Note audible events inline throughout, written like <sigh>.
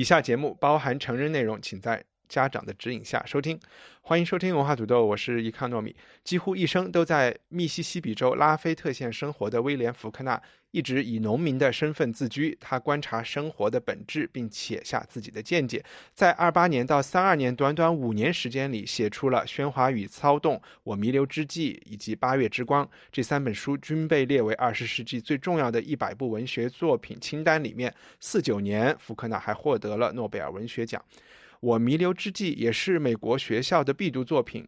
以下节目包含成人内容，请在家长的指引下收听。欢迎收听文化土豆，我是伊康糯米。几乎一生都在密西西比州拉菲特县生活的威廉·福克纳，一直以农民的身份自居。他观察生活的本质，并写下自己的见解。在二八年到三二年短短五年时间里，写出了《喧哗与骚动》《我弥留之际》以及《八月之光》这三本书，均被列为二十世纪最重要的一百部文学作品清单里面。四九年，福克纳还获得了诺贝尔文学奖。我弥留之际也是美国学校的必读作品。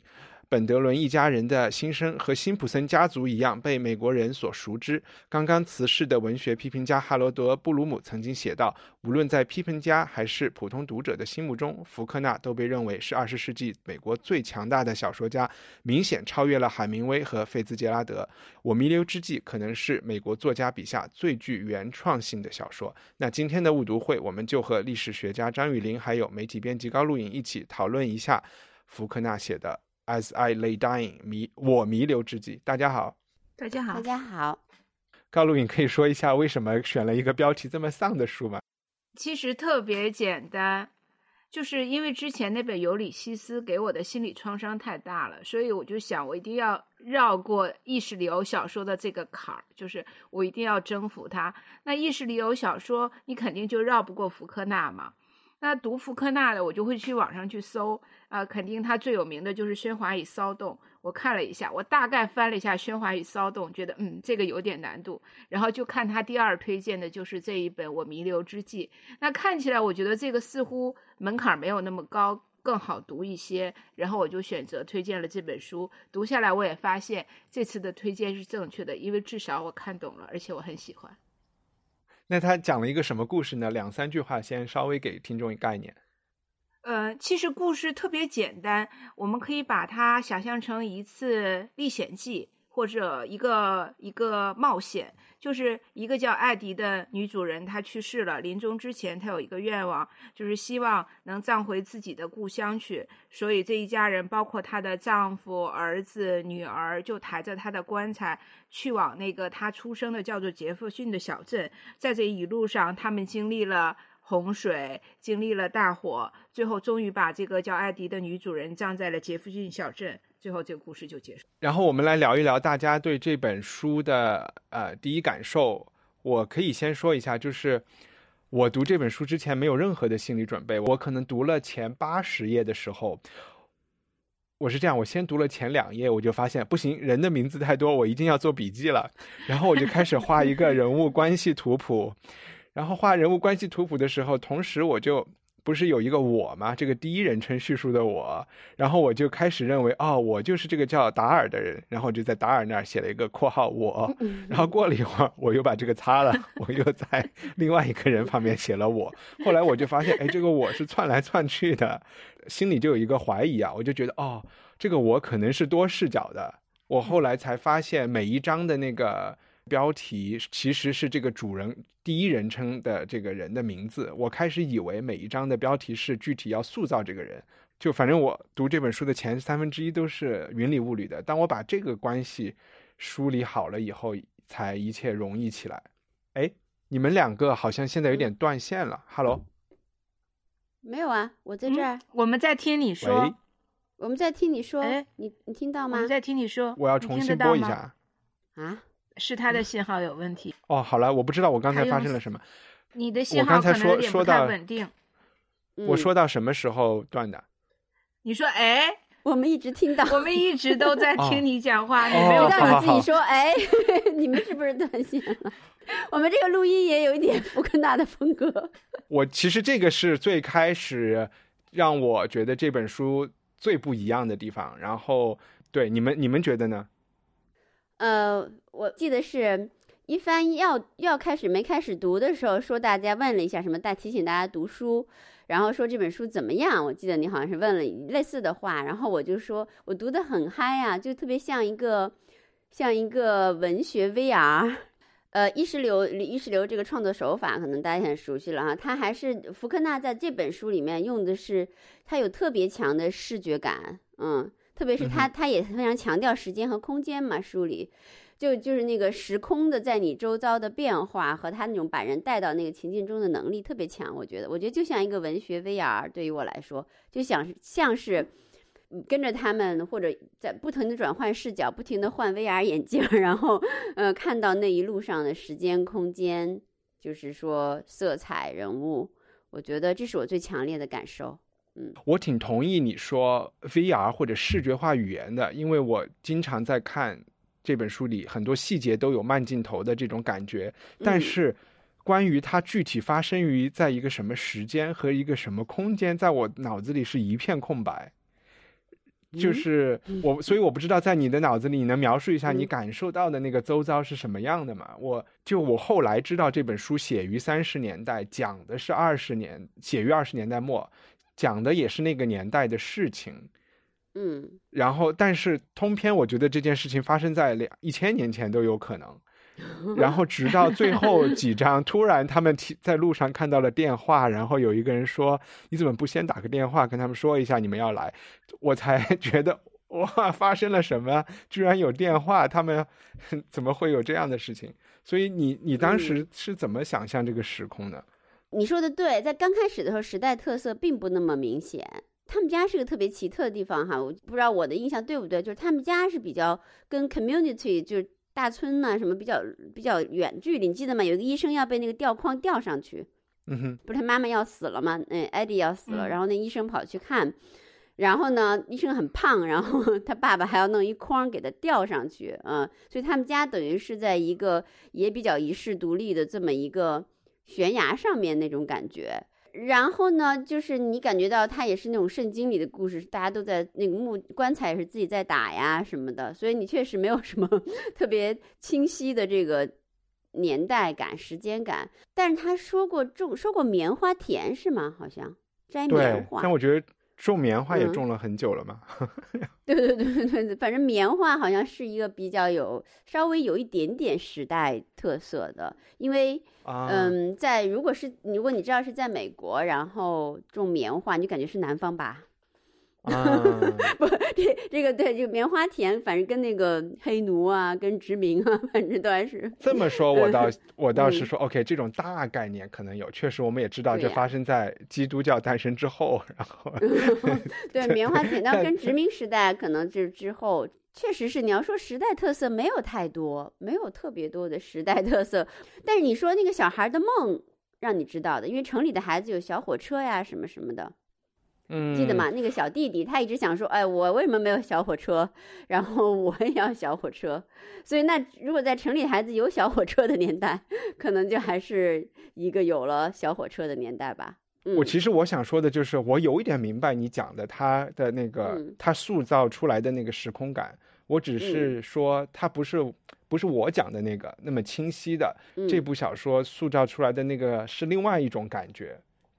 本德伦一家人的心声和辛普森家族一样被美国人所熟知。刚刚辞世的文学批评家哈罗德·布鲁姆曾经写道：“无论在批评家还是普通读者的心目中，福克纳都被认为是二十世纪美国最强大的小说家，明显超越了海明威和费兹杰拉德。我弥留之际可能是美国作家笔下最具原创性的小说。”那今天的误读会，我们就和历史学家张雨林还有媒体编辑高露颖一起讨论一下福克纳写的。As I lay dying，弥我弥留之际，大家好，大家好，大家好。高露颖可以说一下为什么选了一个标题这么丧的书吗？其实特别简单，就是因为之前那本《尤里西斯》给我的心理创伤太大了，所以我就想，我一定要绕过意识流小说的这个坎儿，就是我一定要征服它。那意识流小说，你肯定就绕不过福克纳嘛。那读福克纳的，我就会去网上去搜，啊，肯定他最有名的就是《喧哗与骚动》。我看了一下，我大概翻了一下《喧哗与骚动》，觉得嗯，这个有点难度。然后就看他第二推荐的就是这一本《我弥留之际》。那看起来我觉得这个似乎门槛没有那么高，更好读一些。然后我就选择推荐了这本书。读下来我也发现这次的推荐是正确的，因为至少我看懂了，而且我很喜欢。那他讲了一个什么故事呢？两三句话，先稍微给听众一概念。呃，其实故事特别简单，我们可以把它想象成一次历险记。或者一个一个冒险，就是一个叫艾迪的女主人，她去世了。临终之前，她有一个愿望，就是希望能葬回自己的故乡去。所以这一家人，包括她的丈夫、儿子、女儿，就抬着她的棺材去往那个她出生的叫做杰弗逊的小镇。在这一路上，他们经历了洪水，经历了大火，最后终于把这个叫艾迪的女主人葬在了杰弗逊小镇。最后这个故事就结束。然后我们来聊一聊大家对这本书的呃第一感受。我可以先说一下，就是我读这本书之前没有任何的心理准备。我可能读了前八十页的时候，我是这样：我先读了前两页，我就发现不行，人的名字太多，我一定要做笔记了。然后我就开始画一个人物关系图谱。然后画人物关系图谱的时候，同时我就。不是有一个我吗？这个第一人称叙述的我，然后我就开始认为，哦，我就是这个叫达尔的人，然后就在达尔那儿写了一个括号我，然后过了一会儿，我又把这个擦了，<laughs> 我又在另外一个人旁边写了我。后来我就发现，哎，这个我是窜来窜去的，心里就有一个怀疑啊，我就觉得，哦，这个我可能是多视角的。我后来才发现，每一章的那个。标题其实是这个主人第一人称的这个人的名字。我开始以为每一章的标题是具体要塑造这个人，就反正我读这本书的前三分之一都是云里雾里的。当我把这个关系梳理好了以后，才一切容易起来。哎，你们两个好像现在有点断线了。Hello，没有啊，我在这儿。我们在听你说，我们在听你说。哎，你你听到吗？我们在听你说。我要重新播一下。啊？是他的信号有问题哦。好了，我不知道我刚才发生了什么。你的信号可能有点不太稳定。我说到什么时候断的？你说哎，我们一直听到，我们一直都在听你讲话，你没有让你自己说哎，<laughs> 你们是不是断线了？我们这个录音也有一点福克纳的风格。我其实这个是最开始让我觉得这本书最不一样的地方。然后，对你们，你们觉得呢？呃，我记得是一帆要要开始没开始读的时候，说大家问了一下什么，大提醒大家读书，然后说这本书怎么样？我记得你好像是问了类似的话，然后我就说我读的很嗨呀、就特别像一个像一个文学 VR。<laughs> 呃，意识流意识流这个创作手法，可能大家很熟悉了哈。他还是福克纳在这本书里面用的是，他有特别强的视觉感，嗯，特别是他他也非常强调时间和空间嘛，书里就就是那个时空的在你周遭的变化和他那种把人带到那个情境中的能力特别强，我觉得，我觉得就像一个文学 VR，对于我来说，就想像是。嗯跟着他们，或者在不停的转换视角，不停的换 VR 眼镜，然后，呃，看到那一路上的时间、空间，就是说色彩、人物，我觉得这是我最强烈的感受。我挺同意你说 VR 或者视觉化语言的，因为我经常在看这本书里很多细节都有慢镜头的这种感觉，但是关于它具体发生于在一个什么时间和一个什么空间，在我脑子里是一片空白。就是我，所以我不知道在你的脑子里，你能描述一下你感受到的那个周遭是什么样的吗？我就我后来知道这本书写于三十年代，讲的是二十年，写于二十年代末，讲的也是那个年代的事情。嗯然后，但是通篇我觉得这件事情发生在两一千年前都有可能。<laughs> 然后直到最后几章，突然他们提在路上看到了电话，然后有一个人说：“你怎么不先打个电话跟他们说一下你们要来？”我才 <laughs> 觉得哇，发生了什么？居然有电话，他们 <laughs> 怎么会有这样的事情？所以你你当时是怎么想象这个时空的？你说的对，在刚开始的时候，时代特色并不那么明显。他们家是个特别奇特的地方哈，我不知道我的印象对不对，就是他们家是比较跟 community 就是大村呐、什么比较比较远距离。你记得吗？有一个医生要被那个吊框吊上去，嗯哼，不是他妈妈要死了吗？嗯，艾迪要死了，嗯然后那医生跑去看，然后呢，医生很胖，然后 <laughs> 他爸爸还要弄一筐给他吊上去，嗯，所以他们家等于是在一个也比较遗世独立的这么一个悬崖上面那种感觉。然后呢，就是你感觉到它也是那种圣经里的故事，大家都在那个木棺材也是自己在打呀什么的，所以你确实没有什么 <laughs> 特别清晰的这个年代感、时间感。但是他说过种说过棉花田是吗？好像摘棉，花但。我觉得种棉花也嗯种了很久了嘛。<laughs> 对对对对对，反正棉花好像是一个比较有稍微有一点点时代特色的，因为啊，嗯，在如果是如果你知道是在美国，然后种棉花，你就感觉是南方吧？<laughs> 啊，不，<laughs> 这这个对，这个棉花田，反正跟那个黑奴啊，跟殖民啊，<laughs> 反正都还是这么说，我倒我倒嗯。是说，OK，这种大概念可能有，确实我们也知道这发生在基督教诞生之后，然后对棉花田，但在跟殖民时代可能就是之后，确实是你要说时代特色没有太多，没有特别多的时代特色。但是你说那个小孩的梦，让你知道的，因为城里的孩子有小火车呀，什么什么的，嗯，记得吗？那个小弟弟他一直想说，哎，我为什么没有小火车？然后我也要小火车。所以那如果在城里孩子有小火车的年代，可能就还是一个有了小火车的年代吧。嗯我其实我想说的就是，我有一点明白你讲的他的那个嗯他塑造出来的那个时空感，我只是说他不是不是我讲的那个那么清晰的，嗯这部小说塑造出来的那个是另外一种感觉。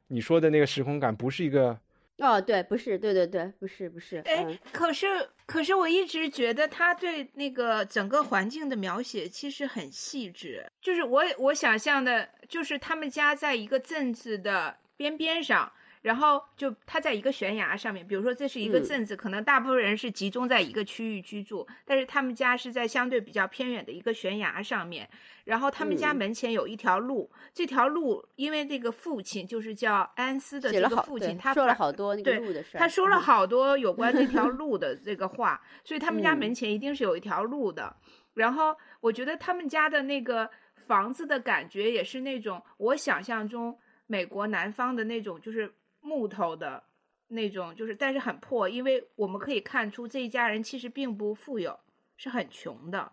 你说的那个时空感不是一个哦，对，不是，对对对，不是不是，哎嗯，可是可是我一直觉得他对那个整个环境的描写其实很细致，就是我我想象的，就是他们家在一个镇子的边边上。然后就他在一个悬崖上面，比如说这是一个嗯镇子，可能大部分人是集中在一个区域居住，但是他们家是在相对比较偏远的一个悬崖上面。然后他们家嗯门前有一条路，这条路因为这个父亲就是叫安斯的这个父亲，他说了好多那个对路的事儿。他说了嗯好多有关这条 <laughs> 路的这个话，所以他们家嗯门前一定是有一条路的。然后我觉得他们家的那个房子的感觉也是那种我想象中美国南方的那种，就是木头的那种，就是但是很破，因为我们可以看出这一家人其实并不富有，是很穷的。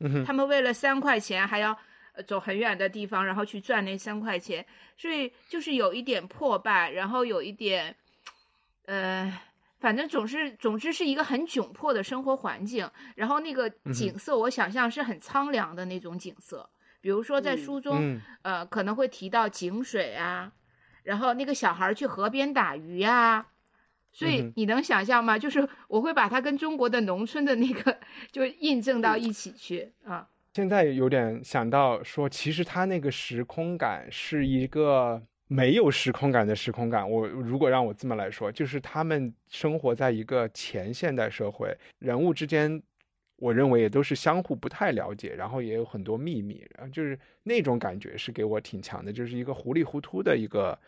嗯哼他们为了三块钱还要呃走很远的地方，然后去赚那三块钱，所以就是有一点破败，然后有一点，呃，反正总是，总之是一个很窘迫的生活环境。然后那个景色，我想象是很苍凉的那种景色。比如说在书中，呃，可能会提到井水啊，然后那个小孩去河边打鱼啊。所以你能想象吗？就是我会把它跟中国的农村的那个就印证到一起去啊。现在有点想到说，其实它那个时空感是一个。没有时空感的时空感，我如果让我这么来说，就是他们生活在一个前现代社会，人物之间，我认为也都是相互不太了解，然后也有很多秘密，然后就是那种感觉是给我挺强的，就是一个糊里糊涂的一个。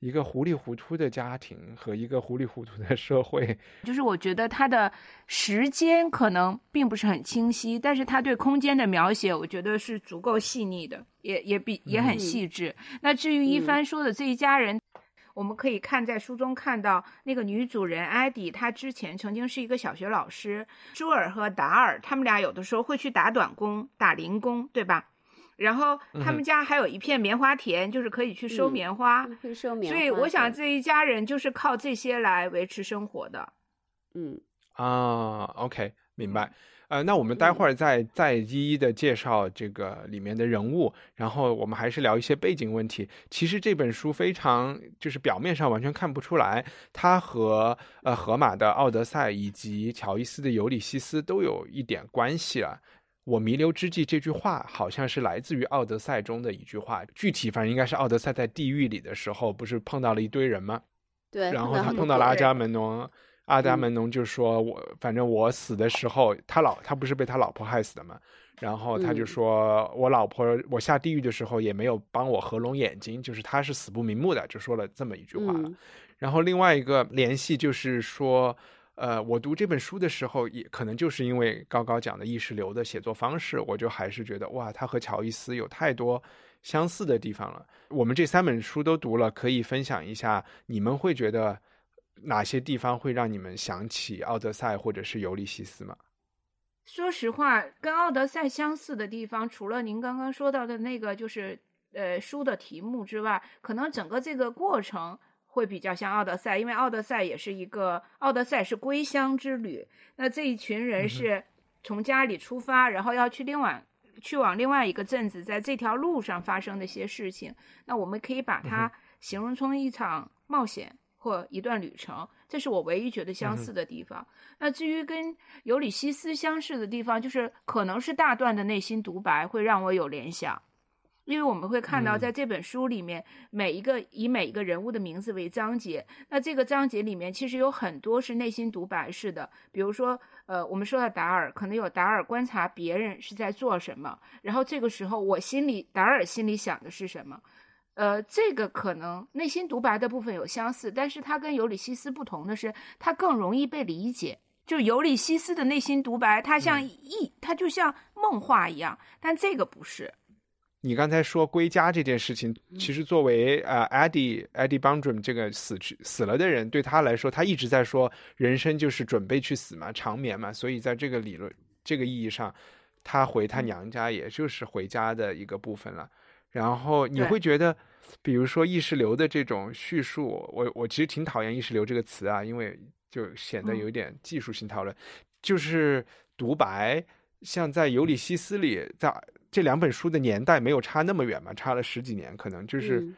一个糊里糊涂的家庭和一个糊里糊涂的社会，<laughs> 就是我觉得他的时间可能并不是很清晰，但是他对空间的描写，我觉得是足够细腻的，也也比也很细致。那至于一帆说的这一家人，我们可以看在书中看到那个女主人艾迪，她之前曾经是一个小学老师，朱尔和达尔他们俩有的时候会去打短工、打零工，对吧？然后他们家还有一片棉花田，就是可以去收棉花，收棉花。所以我想这一家人就是靠这些来维持生活的。嗯啊，OK，明白。呃，那我们待会儿再再一一的介绍这个里面的人物，然后我们还是聊一些背景问题。其实这本书非常就是表面上完全看不出来，它和呃荷马的《奥德赛》以及乔伊斯的《尤里西斯》都有一点关系了。我弥留之际这句话好像是来自于《奥德赛》中的一句话，具体反正应该是奥德赛在地狱里的时候，不是碰到了一堆人吗？对。然后他碰到了阿伽门农，阿达门农就说：“我反正我死的时候，他老他不是被他老婆害死的嘛？然后他就说我老婆我下地狱的时候也没有帮我合拢眼睛，就是他是死不瞑目的，就说了这么一句话。然后另外一个联系就是说。呃，我读这本书的时候，也可能就是因为高高讲的意识流的写作方式，我就还是觉得哇，他和乔伊斯有太多相似的地方了。我们这三本书都读了，可以分享一下，你们会觉得哪些地方会让你们想起《奥德赛》或者是《尤利西斯》吗？说实话，跟《奥德赛》相似的地方，除了您刚刚说到的那个，就是呃书的题目之外，可能整个这个过程。会比较像奥德赛，因为奥德赛也是一个奥德赛是归乡之旅。那这一群人是从家里出发，然后要去另外去往另外一个镇子，在这条路上发生的一些事情。那我们可以把它形容成一场冒险或一段旅程。这是我唯一觉得相似的地方。那至于跟尤里西斯相似的地方，就是可能是大段的内心独白会让我有联想。因为我们会看到，在这本书里面，每一个以每一个人物的名字为章节，那这个章节里面其实有很多是内心独白式的。比如说，呃，我们说到达尔，可能有达尔观察别人是在做什么，然后这个时候我心里，达尔心里想的是什么？呃，这个可能内心独白的部分有相似，但是它跟尤里西斯不同的是，它更容易被理解。就尤里西斯的内心独白，它像一，它就像梦话一样，但这个不是。你刚才说归家这件事情，其实作为呃，Eddie Eddie Bundrum 这个死去死了的人，对他来说，他一直在说人生就是准备去死嘛，长眠嘛，所以在这个理论这个意义上，他回他娘家也就是回家的一个部分了。然后你会觉得，比如说意识流的这种叙述，我我其实挺讨厌意识流这个词啊，因为就显得有点技术性讨论，就是独白，像在尤里西斯里在。这两本书的年代没有差那么远嘛，差了十几年，可能就是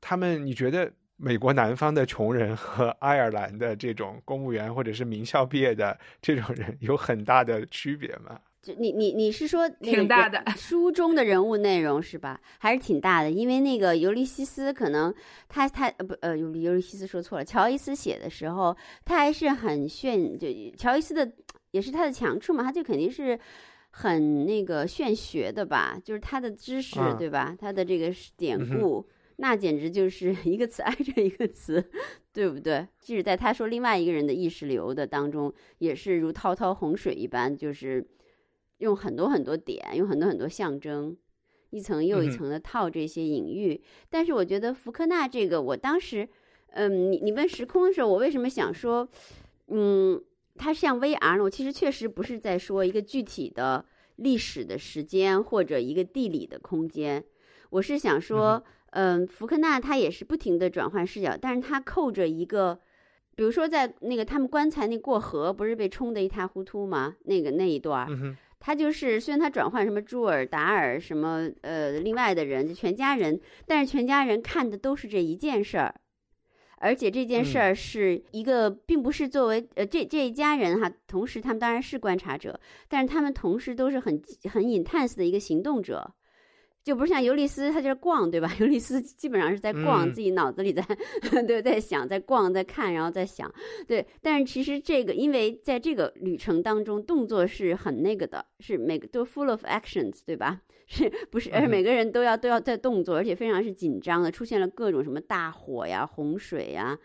他们。你觉得美国南方的穷人和爱尔兰的这种公务员或者是名校毕业的这种人有很大的区别吗？就你你你是说挺大的书中的人物内容是吧？还是挺大的？因为那个尤利西斯可能他他呃不呃尤尤利西斯说错了，乔伊斯写的时候他还是很炫，就乔伊斯的也是他的强处嘛，他就肯定是。很那个炫学的吧，就是他的知识，对吧？他的这个典故，那简直就是一个词挨着一个词，对不对？即使在他说另外一个人的意识流的当中，也是如滔滔洪水一般，就是用很多很多点，用很多很多象征，一层又一层的套这些隐喻。但是我觉得福克纳这个，我当时，嗯，你你问时空的时候，我为什么想说，嗯？它像 VR 呢，我其实确实不是在说一个具体的历史的时间或者一个地理的空间，我是想说，嗯，福克纳他也是不停的转换视角，但是他扣着一个比如说在那个他们棺材那过河，不是被冲得一塌糊涂吗？那个那一段他就是虽然他转换什么朱尔、达尔什么呃另外的人，就全家人，但是全家人看的都是这一件事儿，而且这件事儿是一个，并不是作为呃这这一家人哈，同时他们当然是观察者，但是他们同时都是很很 intense 的一个行动者。就不是像尤利斯，他就是逛，对吧？<laughs> 尤利斯基本上是在逛，嗯自己脑子里在 <laughs> 对在想，在逛，在看，然后在想，对。但是其实这个，因为在这个旅程当中，动作是很那个的，是每个都 full of actions，对吧？<laughs> 是不是？而每个人都要都要在动作，而且非常是紧张的，出现了各种什么大火呀、洪水呀，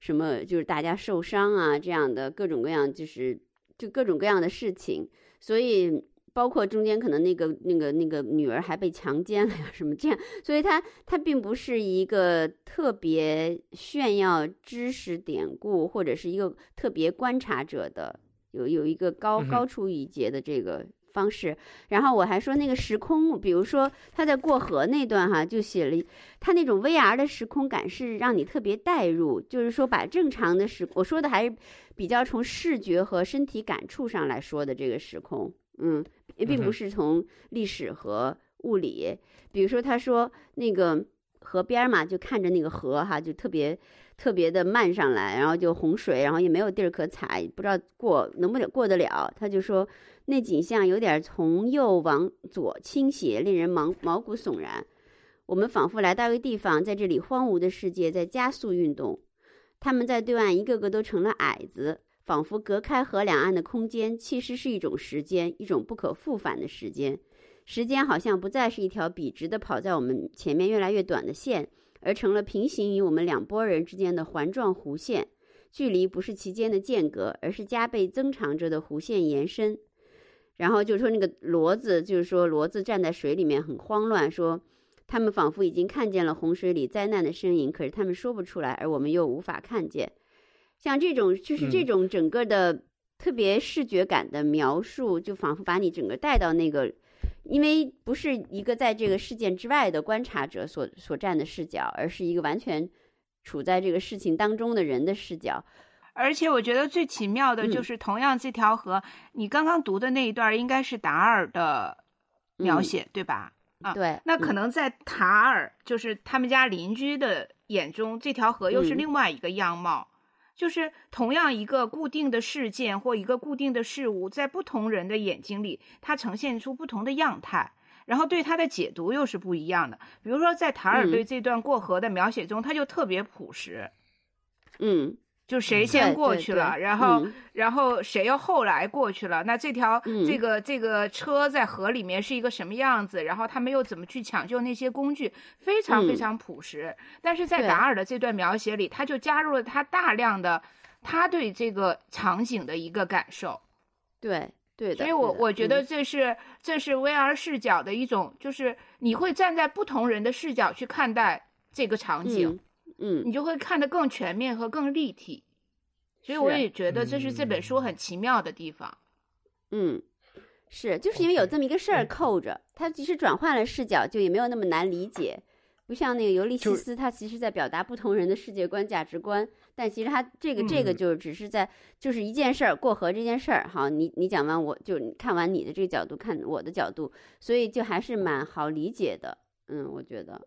什么就是大家受伤啊这样的各种各样，就是就各种各样的事情，所以。包括中间可能那个那个那个女儿还被强奸了呀，什么这样，所以他他并不是一个特别炫耀知识典故，或者是一个特别观察者的有有一个高高出一截的这个方式。然后我还说那个时空，比如说他在过河那段哈，就写了一他那种 VR 的时空感是让你特别带入，就是说把正常的时，我说的还是比较从视觉和身体感触上来说的这个时空，嗯，也并不是从历史和物理。比如说他说那个河边儿嘛，就看着那个河哈，就特别特别的漫上来，然后就洪水，然后也没有地儿可踩，不知道过能不能过得了。他就说那景象有点从右往左倾斜，令人毛毛骨悚然。我们仿佛来到一个地方，在这里荒芜的世界在加速运动。他们在对岸一个个都成了矮子，仿佛隔开河两岸的空间其实是一种时间，一种不可复返的时间。时间好像不再是一条笔直的跑在我们前面越来越短的线，而成了平行于我们两拨人之间的环状弧线。距离不是其间的间隔，而是加倍增长着的弧线延伸。然后就说那个骡子，就是说骡子站在水里面很慌乱，说他们仿佛已经看见了洪水里灾难的身影，可是他们说不出来，而我们又无法看见。像这种就是这嗯种整个的特别视觉感的描述，就仿佛把你整个带到那个，因为不是一个在这个事件之外的观察者所所站的视角，而是一个完全处在这个事情当中的人的视角。而且我觉得最奇妙的就嗯是，同样这条河，你刚刚读的那一段应该是达尔的描嗯写，对吧？啊对，那可嗯能在塔尔，就是他们家邻居的眼中，这条河又是嗯另外一个样貌。就是同样一个固定的事件或一个固定的事物，在不同人的眼睛里，它呈现出不同的样态，然后对它的解读又是不一样的。比如说，在塔尔嗯。对这段过河的描写中，他就特别朴实，嗯，就谁嗯先过去了，对然后、嗯然后谁又后来过去了？那这条、嗯这个这个车在河里面是一个什么样子？然后他们又怎么去抢救那些工具？非常非嗯常朴实。但是在达尔的这段描写里，他就加入了他大量的他对这个场景的一个感受。对对的。所以我我觉得嗯这是、这是 VR 视角的一种，就是你会站在不同人的视角去看待这个场景。嗯嗯你就会看得更全面和更立体。所以我也觉得这是这本书很奇妙的地方。嗯，是，就是因为有这么一个事儿嗯扣着，它即使转换了视角，就也没有那么难理解。不像那个尤利西斯，他其实在表达不同人的世界观、价值观，但其实他这个这个嗯就只是在就是一件事儿过河这件事儿。好，你你讲完，我就看完你的这个角度，看我的角度，所以就还是蛮好理解的。嗯，我觉得，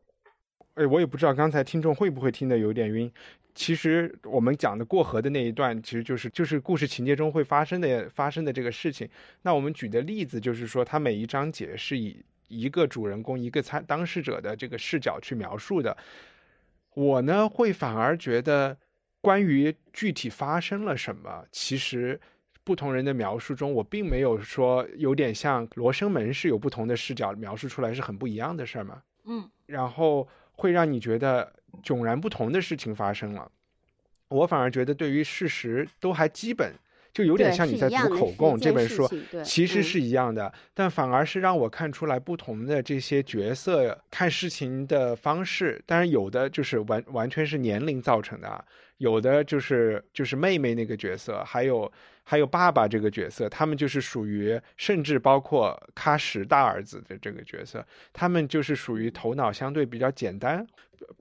哎，我也不知道刚才听众会不会听得有点晕。其实我们讲的过河的那一段，其实就是就是故事情节中会发生的发生的这个事情。那我们举的例子就是说，它每一章节是以一个主人公、一个参当事者的这个视角去描述的。我呢，会反而觉得，关于具体发生了什么，其实不同人的描述中，我并没有说有点像《罗生门》是有不同的视角描述出来是很不一样的事儿嘛？嗯，然后会让你觉得迥然不同的事情发生了。我反而觉得对于事实都还基本，就有点像你在读口供这本书其实是一样的，但反而是让我看出来不同的这些角色看事情的方式。当然有的就是完完全是年龄造成的啊，有的就是就是妹妹那个角色，还有还有爸爸这个角色，他们就是属于，甚至包括喀什大儿子的这个角色，他们就是属于头脑相对比较简单。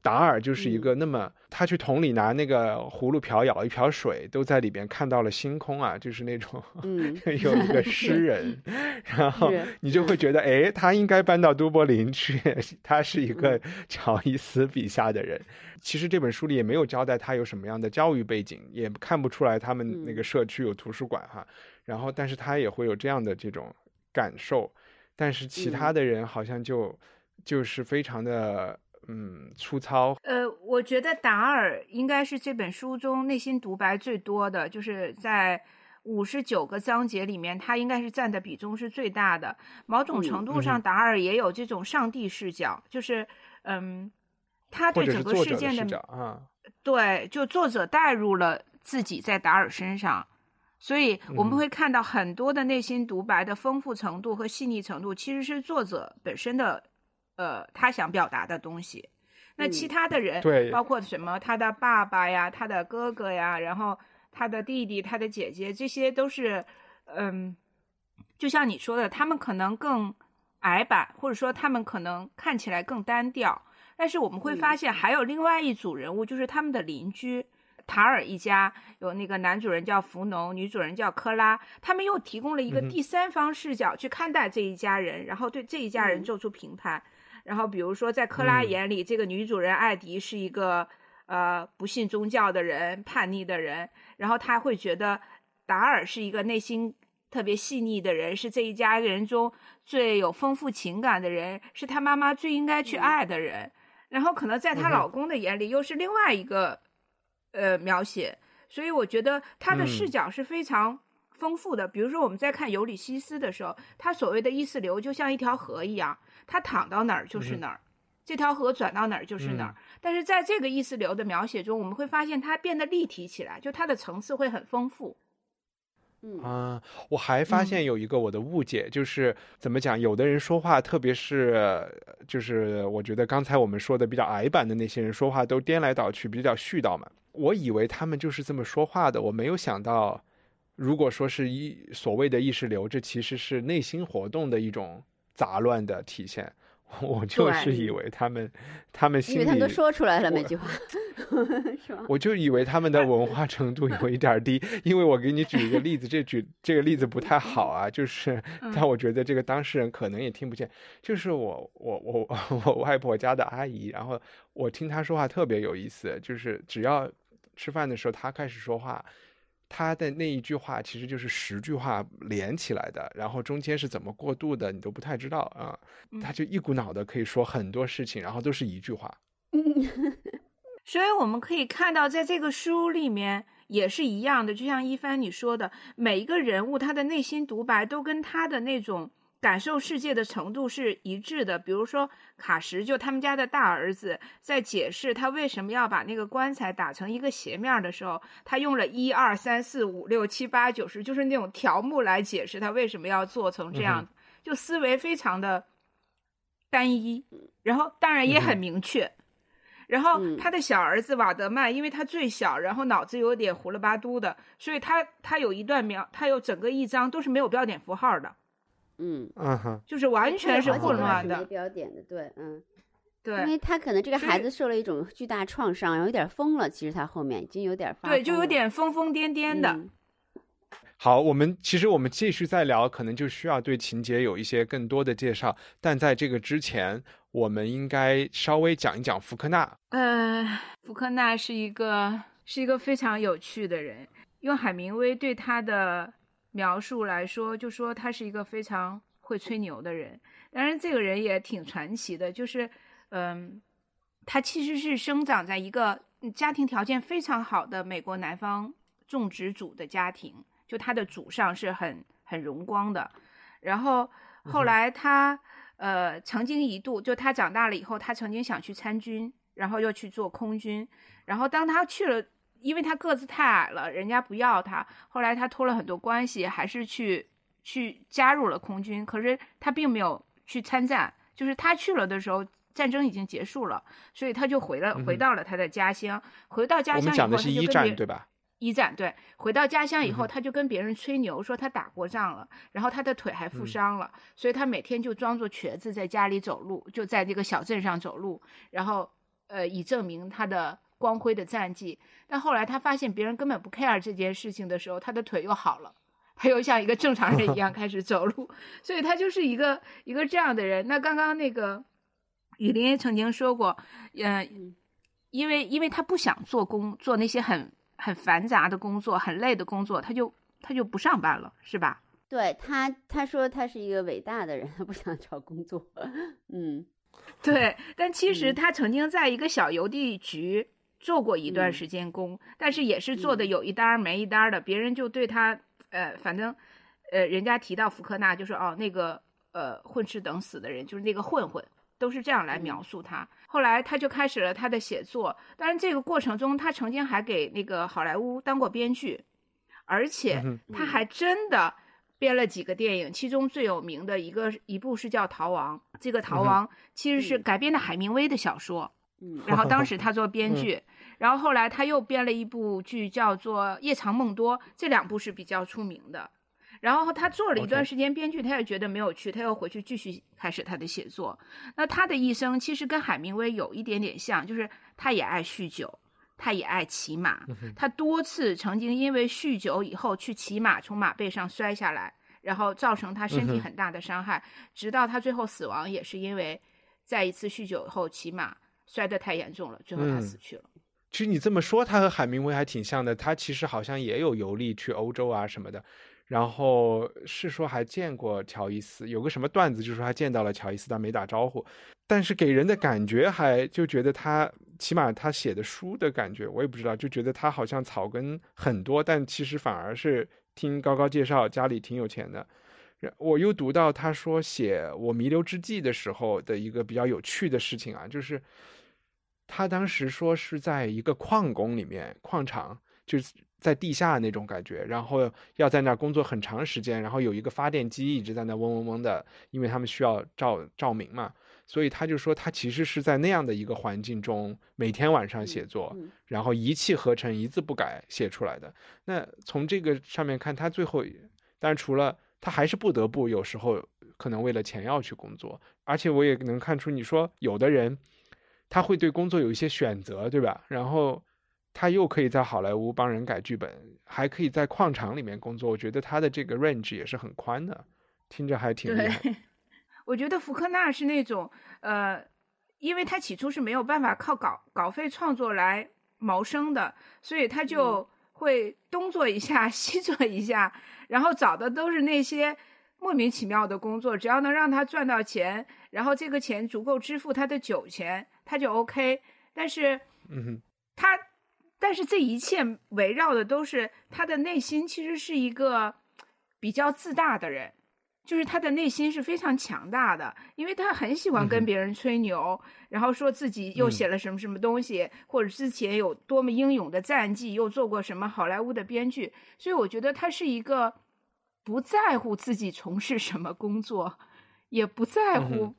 达尔就是一个那么，他去桶里拿那个葫芦瓢舀一瓢水，都在里边看到了星空啊，就是那种，<laughs> 嗯有一个诗 <laughs> 人，然后你就会觉得，哎，他应该搬到都柏林去，他是一个乔伊斯笔下的人。其实这本书里也没有交代他有什么样的教育背景，也看不出来他们那个社区有图书馆哈。然后，但是他也会有这样的这种感受，但是其他的人好像就就是非常的嗯粗糙，呃，我觉得达尔应该是这本书中内心独白最多的，就是在五十九个章节里面，他应该是占的比重是最大的。某种程度上，达尔也有这种上帝视角，就是嗯，他对整个事件视角啊。对，就作者带入了自己在达尔身上，所以我们嗯会看到很多的内心独白的丰富程度和细腻程度，其实是作者本身的，呃，他想表达的东西。那其嗯他的人，对包括什么他的爸爸呀、他的哥哥呀，然后他的弟弟、他的姐姐，这些都是，嗯，就像你说的，他们可能更矮板，或者说他们可能看起来更单调。但是我们会发现，还有另外一组人物，就是他们的邻居塔尔一家，有那个男主人叫福农，女主人叫科拉，他们又提供了一个第三方视角去看待这一家人，然后对这一家人嗯做出评判。然后比如说，在克拉嗯。眼里，这个女主人艾迪是一个呃不信宗教的人、叛逆的人，然后他会觉得达尔是一个内心特别细腻的人，是这一家人中最有丰富情感的人，是她妈妈最应该去爱的人。然后可能在她老公的眼里又是另外一个呃描写，所以我觉得他的视嗯。角是非常丰富的。比如说我们在看尤里西斯的时候，他所谓的意识流就像一条河一样，他躺到哪儿就是哪儿。这条河转到哪儿就是哪儿，但是在这个意识流的描写中，我们会发现它变得立体起来，就它的层次会很丰富。嗯啊，我还发嗯现有一个我的误解，就是怎么讲，有的人说话，特别是呃就是我觉得刚才我们说的比较矮板的那些人说话都颠来倒去，比较絮叨嘛。我以为他们就是这么说话的，我没有想到，如果说是一所谓的意识流，这其实是内心活动的一种杂乱的体现。我就是以为他们，他们心里因为他们都说出来了我每句话，<laughs> 是吧？我就以为他们的文化程度有一点低，因为我给你举一个例子，这举这个例子不太好啊，就是，但我觉得这个当事人可能也听不见。就是我我我 <laughs> 我外婆家的阿姨，然后我听她说话特别有意思，就是只要吃饭的时候她开始说话，她的那一句话其实就是十句话连起来的，然后中间是怎么过渡的你都不太知道啊，他就一股脑的可以说很多事情，然后都是一句话。<laughs> 所以我们可以看到，在这个书里面也是一样的，就像一帆你说的，每一个人物他的内心独白都跟他的那种感受世界的程度是一致的。比如说卡什，就他们家的大儿子，在解释他为什么要把那个棺材打成一个斜面的时候，他用了一二三四五六七八九十，就是那种条目来解释他为什么要做成这样，就思维非常的单一，然后当然也很明确。然后嗯他的小儿子瓦德曼，因为他最小，然后脑子有点糊了巴嘟的，所以他他有一段描，他有整个一章都是没有标点符号的，嗯，嗯哼，就是完全是混乱的没。标点的，对，嗯，对因为他可能这个孩子受了一种巨大创伤，然后有点疯了，其实他后面已经有点发对，就有点疯疯癫癫的。嗯好，我们其实我们继续再聊，可能就需要对情节有一些更多的介绍。但在这个之前，我们应该稍微讲一讲福克纳。呃，福克纳是一个是一个非常有趣的人。用海明威对他的描述来说，就说他是一个非常会吹牛的人。当然，这个人也挺传奇的，就是嗯，他其实是生长在一个嗯家庭条件非常好的美国南方种植主的家庭，就他的祖上是很很荣光的。然后后来他、呃曾经一度就他长大了以后，他曾经想去参军，然后又去做空军。然后当他去了，因为他个子太矮了，人家不要他。后来他托了很多关系，还是去去加入了空军。可是他并没有去参战，就是他去了的时候，战争已经结束了，所以他就回了回到了他的家乡。回到家乡以后，讲的是一战他就？一战对，回到家乡以后，他就跟别人吹牛说他打过仗了，然后他的腿还负伤了，所以他每天就装作瘸子在家里走路，就在这个小镇上走路，然后呃以证明他的光辉的战绩。但后来他发现别人根本不 care 这件事情的时候，他的腿又好了。他又像一个正常人一样开始走路，所以他就是一个一个这样的人。那刚刚那个雨林也曾经说过，呃，因为因为他不想做工做那些很很繁杂的工作、很累的工作，他就他就不上班了，是吧？对他，他说他是一个伟大的人，他不想找工作。<laughs> 嗯，对，但其实嗯他曾经在一个小邮递局做过一段嗯时间工，但是也是做的有一单儿没一单儿的，别人就对他，呃，反正，呃，人家提到福克纳就说哦，那个呃混吃等死的人就是那个混混，都是这样来描述他。后来他就开始了他的写作，当然这个过程中他曾经还给那个好莱坞当过编剧，而且嗯他还真的。编了几个电影，其中最有名的一个一部是叫《逃亡》，这个《逃亡》其实是嗯改编的海明威的小说。嗯。然后当时 <laughs> 他做编剧，然后后来他又编了一部剧叫做《夜长梦多》，这两部是比较出名的。然后他做了一段时间编剧，他也觉得没有趣，他又回去继续开始他的写作。那他的一生其实跟海明威有一点点像，就是他也爱酗酒，他也爱骑马，他多次曾经因为酗酒以后去骑马，从马背上摔下来，然后造成他身体很大的伤害，直到他最后死亡，也是因为在一次酗酒后骑马摔得太严重了，最后他嗯死去了。其实你这么说，他和海明威还挺像的。他其实好像也有游历去欧洲啊什么的，然后是说还见过乔伊斯，有个什么段子，就是说他见到了乔伊斯，但没打招呼。但是给人的感觉还就觉得他，起码他写的书的感觉，我也不知道，就觉得他好像草根很多，但其实反而是听高高介绍家里挺有钱的。然我又读到他说写《我弥留之际》的时候的一个比较有趣的事情啊，就是他当时说是在一个矿工里面，矿场就是在地下那种感觉，然后要在那儿工作很长时间，然后有一个发电机一直在那嗡嗡嗡的，因为他们需要照照明嘛，所以他就说他其实是在那样的一个环境中每天晚上写作，嗯然后一气呵成，一字不改写出来的。那从这个上面看，他最后，当然除了他还是不得不有时候可能为了钱要去工作，而且我也能看出，你说有的人他会对工作有一些选择，对吧？然后他又可以在好莱坞帮人改剧本，还可以在矿场里面工作，我觉得他的这个 range 也是很宽的，听着还挺厉害。<laughs> 我觉得福克纳是那种呃，因为他起初是没有办法靠稿稿费创作来谋生的，所以他就会东做一下西做一下，然后找的都是那些莫名其妙的工作，只要能让他赚到钱，然后这个钱足够支付他的酒钱，他就 OK。但是他，但是这一切围绕的都是他的内心，其实是一个比较自大的人，就是他的内心是非常强大的，因为他很喜欢跟别人吹牛，然后说自己又嗯写了什么什么东西，或者之前有多么英勇的战绩，又做过什么好莱坞的编剧，所以我觉得他是一个不在乎自己从事什么工作，也不在嗯乎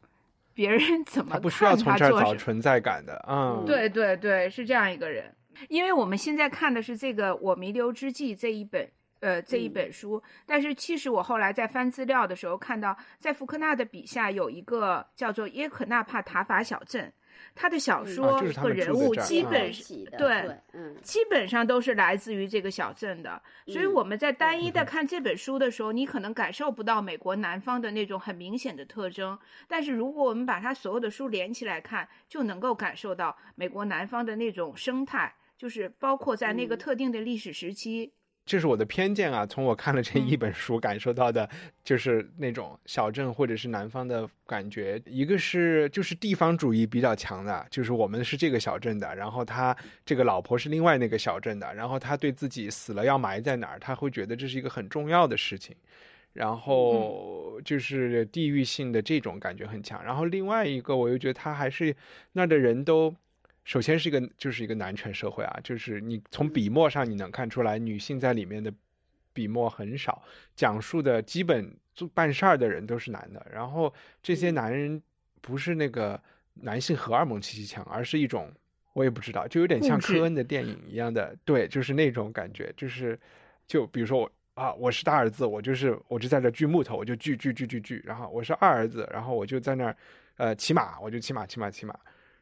别人 <laughs> 怎么他不需要看从这儿。找存在感的啊。嗯对对对，是这样一个人。因为我们现在看的是这个《我弥留之际》这一本。呃，这一嗯本书，但是其实我后来在翻资料的时候看到，在福克纳的笔下有一个叫做耶可纳帕塔法小镇，他的小嗯说和人物基本是对基本上都是来自于这个小镇的，所以嗯我们在单一的看这本书的时候，你可能感受不到美国南方的那种很明显的特征，但是如果我们把它所有的书连起来看，就能够感受到美国南方的那种生态，就是包括在那个嗯。特定的历史时期，这是我的偏见啊，从我看了这嗯一本书感受到的，就是那种小镇或者是南方的感觉。一个是就是地方主义比较强的，就是我们是这个小镇的，然后他这个老婆是另外那个小镇的，然后他对自己死了要埋在哪儿，他会觉得这是一个很重要的事情。然后就是地域性的这种感觉很强，然后另外一个我又觉得他还是那儿的人都，首先是一个就是一个男权社会啊，就是你从笔墨上你能看出来，女性在里面的笔墨很少，讲述的基本做办事儿的人都是男的，然后这些嗯男人不是那个男性荷尔蒙气息强，而是一种我也不知道，就有点像科恩的电影一样的，对，就是那种感觉，就是就比如说我啊，我是大儿子，我就是我就在这锯木头，我就锯锯锯锯锯，然后我是二儿子，然后我就在那儿呃骑马，我就骑马骑马骑马。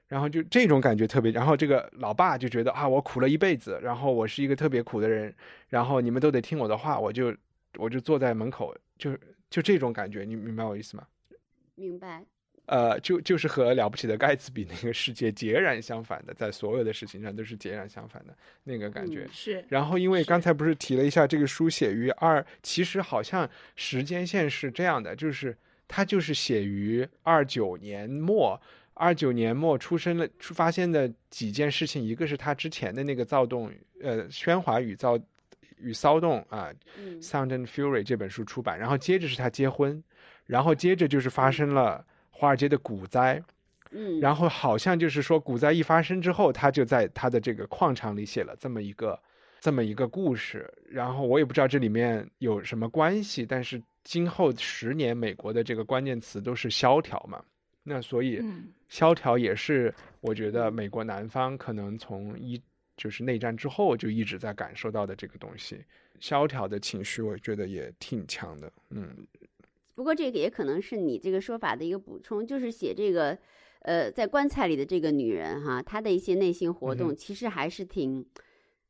然后就这种感觉特别，然后这个老爸就觉得啊，我苦了一辈子，然后我是一个特别苦的人，然后你们都得听我的话，我就我就坐在门口，就就这种感觉，你明白我意思吗？明白。呃，就就是和了不起的盖茨比那个世界截然相反的，在所有的事情上都是截然相反的那个感觉。嗯是然后，因为刚才不是提了一下这个书写于二，其实好像时间线是这样的，就是它就是写于二九年末，二九年末出生了，出发现的几件事情，一个是他之前的那个躁动，呃，喧哗与躁与骚动啊，嗯 Sound and Fury》这本书出版，然后接着是他结婚，然后接着就是发生了华尔街的股灾，嗯，然后好像就是说股灾一发生之后，他就在他的这个矿场里写了这么一个这么一个故事，然后我也不知道这里面有什么关系，但是今后十年美国的这个关键词都是萧条嘛，那所以嗯。萧条也是我觉得美国南方可能从一就是内战之后就一直在感受到的这个东西，萧条的情绪，我觉得也挺强的，嗯。不过这个也可能是你这个说法的一个补充，就是写这个，呃，在棺材里的这个女人哈，她的一些内心活动其实还是挺，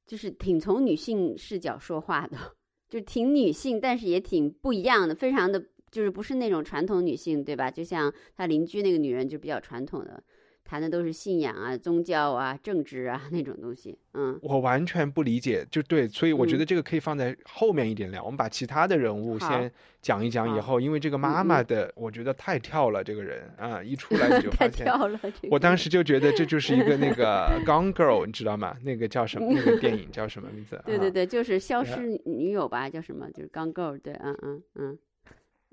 就是挺从女性视角说话的，<laughs> 就挺女性，但是也挺不一样的，非常的就是不是那种传统女性，对吧？就像她邻居那个女人就比较传统的，谈的都是信仰啊、宗教啊、政治啊那种东西，嗯。我完全不理解，就对，所以我觉嗯得这个可以放在后面一点聊。我们把其他的人物先讲一讲，以后因为这个妈嗯妈的，我觉得太跳了，这个人啊，一出来你 <laughs> 就太发现，跳了，这个我当时就觉得这就是一个那个 <laughs> Gone Girl，你知道吗？那个叫什么？那个电影叫什么名字？<laughs> 啊对对对，就是消失女友吧，叫什么？就是 Gone Girl，对，嗯嗯嗯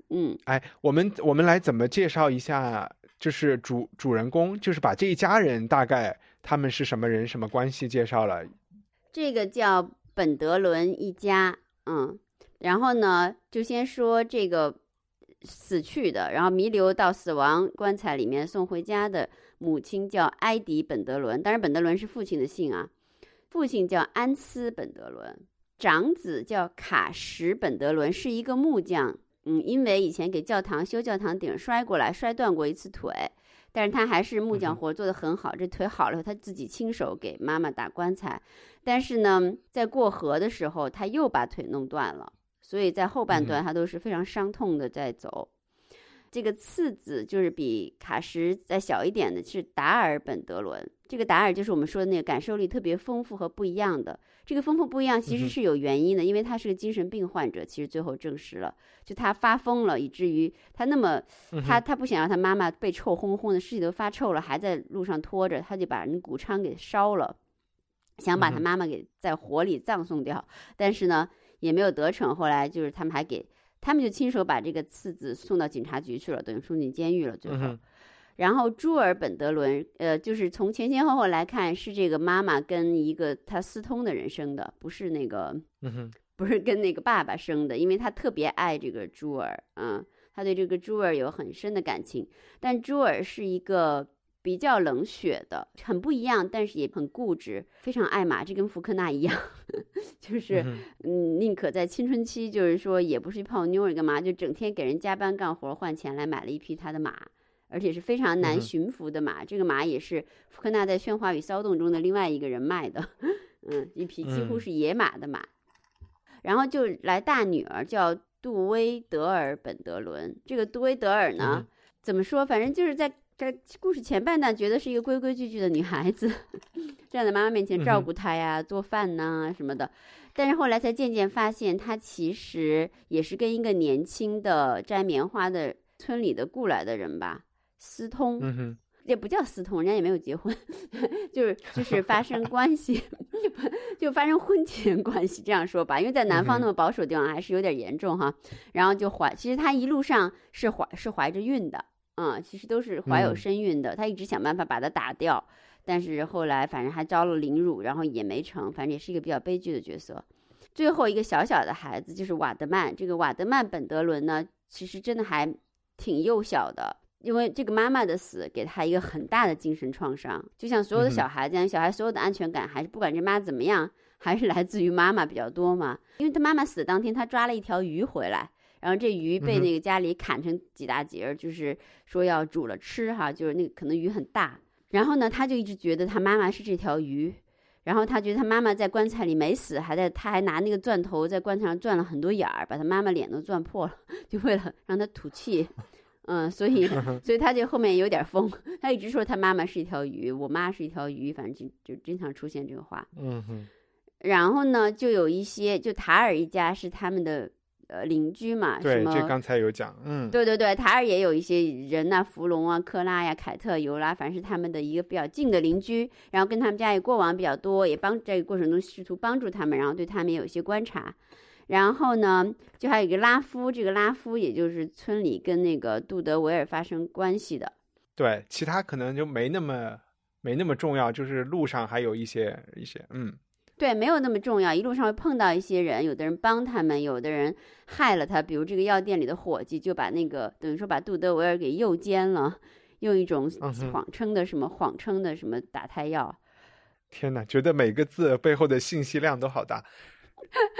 嗯，哎，我们我们来怎么介绍一下？就是主主人公，就是把这一家人大概他们是什么人、什么关系介绍了。这个叫本德伦一家，嗯，然后呢，就先说这个死去的，然后弥留到死亡棺材里面送回家的母亲叫埃迪本德伦，当然本德伦是父亲的姓啊，父亲叫安斯本德伦，长子叫卡什本德伦，是一个木匠。嗯，因为以前给教堂修教堂顶摔过来，摔断过一次腿，但是他还是木匠活做得很好。这腿好了以后，他自己亲手给妈妈打棺材。但是呢，在过河的时候，他又把腿弄断了，所以在后半段他都是非常伤痛的在走。这个次子就是比卡什再小一点的，是达尔本德伦。这个达尔就是我们说的那个感受力特别丰富和不一样的。这个丰富不一样其实是有原因的，因为他是个精神病患者。其实最后证实了，就他发疯了，以至于他那么嗯他他不想让他妈妈被臭烘烘的，尸体都发臭了，还在路上拖着，他就把人谷仓给烧了，想把他妈妈给在火里葬送掉，但是呢也没有得逞。后来就是他们还给他们就亲手把这个次子送到警察局去了，等于送进监狱了。最后，嗯然后朱尔本德伦，呃，就是从前前后后来看，是这个妈妈跟一个他私通的人生的，不是那个嗯不是跟那个爸爸生的，因为他特别爱这个朱尔，嗯，他对这个朱尔有很深的感情。但朱尔是一个比较冷血的，很不一样，但是也很固执，非常爱马，这跟福克纳一样，<laughs> 就是嗯宁可在青春期，就是说也不是泡妞儿干嘛，就整天给人加班干活换钱来买了一匹他的马。而且是非常难驯服的马，这个马也是福克纳在《喧哗与骚动》中的另外一个人卖的，嗯，一匹几乎嗯是野马的马。然后就来大女儿叫杜威德尔本德伦，这个杜威德尔呢，怎么说？反正就是在在故事前半段觉得是一个规规矩矩的女孩子，<laughs> 站在妈妈面前照顾她呀、做饭呐、什么的。但是后来才渐渐发现，她其实也是跟一个年轻的摘棉花的村里的雇来的人吧私通，嗯哼也不叫私通，人家也没有结婚，<laughs> 就是就是发生关系，<laughs> 就发生婚前关系这样说吧，因为在南方那么保守的地方还是有点严重哈。然后就怀，其实她一路上是怀是怀着孕的，嗯，其实都是怀有嗯身孕的，她一直想办法把它打掉，但是后来反正还遭了凌辱，然后也没成，反正也是一个比较悲剧的角色。最后一个小小的孩子就是瓦德曼，这个瓦德曼本德伦呢，其实真的还挺幼小的。因为这个妈妈的死给他一个很大的精神创伤，就像所有的小孩这样，小孩所有的安全感还是不管这妈怎么样，还是来自于妈妈比较多嘛。因为他妈妈死的当天，他抓了一条鱼回来，然后这鱼被那个家里砍成几大截儿，就是说要煮了吃哈，就是那个可能鱼很大。然后呢，他就一直觉得他妈妈是这条鱼，然后他觉得他妈妈在棺材里没死，还在，他还拿那个钻头在棺材上钻了很多眼儿，把他妈妈脸都钻破了，<laughs> 就为了让他吐气。嗯，所以 <laughs> 所以他就后面有点疯，他一直说他妈妈是一条鱼，我妈是一条鱼，反正就就经常出现这个话。嗯哼，然后呢，就有一些就塔尔一家是他们的呃邻居嘛，什对，这刚才有讲，嗯，对对对，塔尔也有一些人呐、弗隆啊、克拉呀、凯特、尤拉，凡是他们的一个比较近的邻居，然后跟他们家也过往比较多，也帮这个过程中试图帮助他们，然后对他们也有一些观察。然后呢，就还有一个拉夫，这个拉夫也就是村里跟那个杜德维尔发生关系的。对，其他可能就没那么没那么重要，就是路上还有一些一些，嗯，对，没有那么重要。一路上会碰到一些人，有的人帮他们，有的人害了他。比如这个药店里的伙计就把那个等于说把杜德维尔给诱奸了，用一种谎称的什么谎称的什么打胎药。天哪，觉得每个字背后的信息量都好大。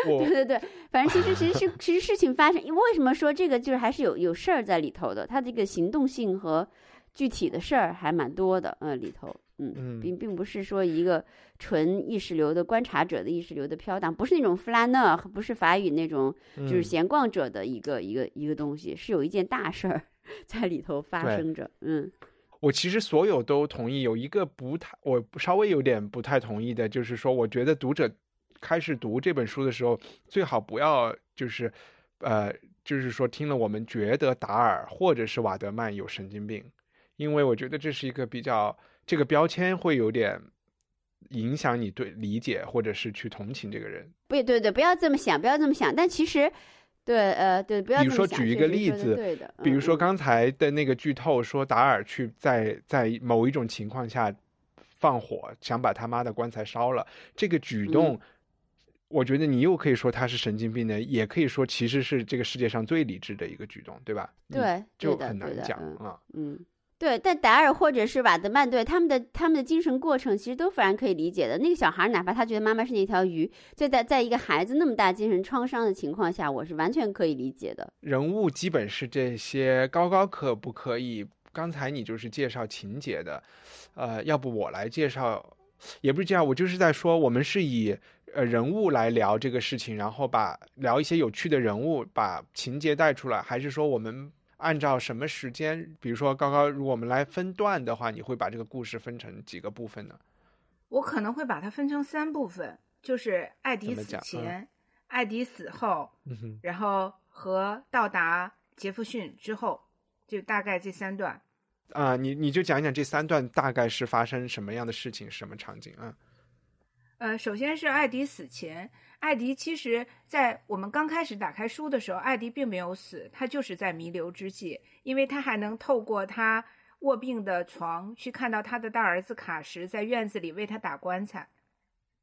对对对，反正其实其实是 <laughs> 其实事情发生，因为为什么说这个就是还是有有事儿在里头的，他这个行动性和具体的事儿还蛮多的，嗯，里头，嗯，嗯。并并不是说一个纯意识流的观察者的意识流的飘荡，不是那种弗拉讷，不是法语那种就是嗯。闲逛者的一个、一个一个东西，是有一件大事儿 <laughs> 在里头发生着，嗯。我其实所有都同意，有一个不太，我稍微有点不太同意的，就是说，我觉得读者开始读这本书的时候，最好不要就是，呃，就是说听了我们觉得达尔或者是瓦德曼有神经病，因为我觉得这是一个比较这个标签会有点影响你对理解或者是去同情这个人。不对对，不要这么想，不要这么想，但其实。对，呃，对，不要比如说举一个例子对的，比如说刚才的那个剧透说达尔去在在某一种情况下放火，想把他妈的棺材烧了，这个举动，嗯我觉得你又可以说他是神经病的，也可以说其实是这个世界上最理智的一个举动，对吧？对，就很难讲啊。嗯，对，但达尔或者是瓦德曼对他们的他们的精神过程其实都非常可以理解的。那个小孩哪怕他觉得妈妈是那条鱼，就在在一个孩子那么大精神创伤的情况下，我是完全可以理解的。人物基本是这些，高高可不可以？刚才你就是介绍情节的，呃，要不我来介绍，也不是这样，我就是在说，我们是以呃人物来聊这个事情，然后把聊一些有趣的人物，把情节带出来，还是说我们按照什么时间？比如说刚刚，如果我们来分段的话，你会把这个故事分成几个部分呢？我可能会把它分成三部分，就是艾迪死前、艾迪死后，嗯，然后和到达杰弗逊之后，就大概这三段。啊、你你就讲一讲这三段大概是发生什么样的事情，什么场景啊？呃，首先是艾迪死前，艾迪其实在我们刚开始打开书的时候，艾迪并没有死，他就是在弥留之际，因为他还能透过他卧病的床去看到他的大儿子卡什在院子里为他打棺材，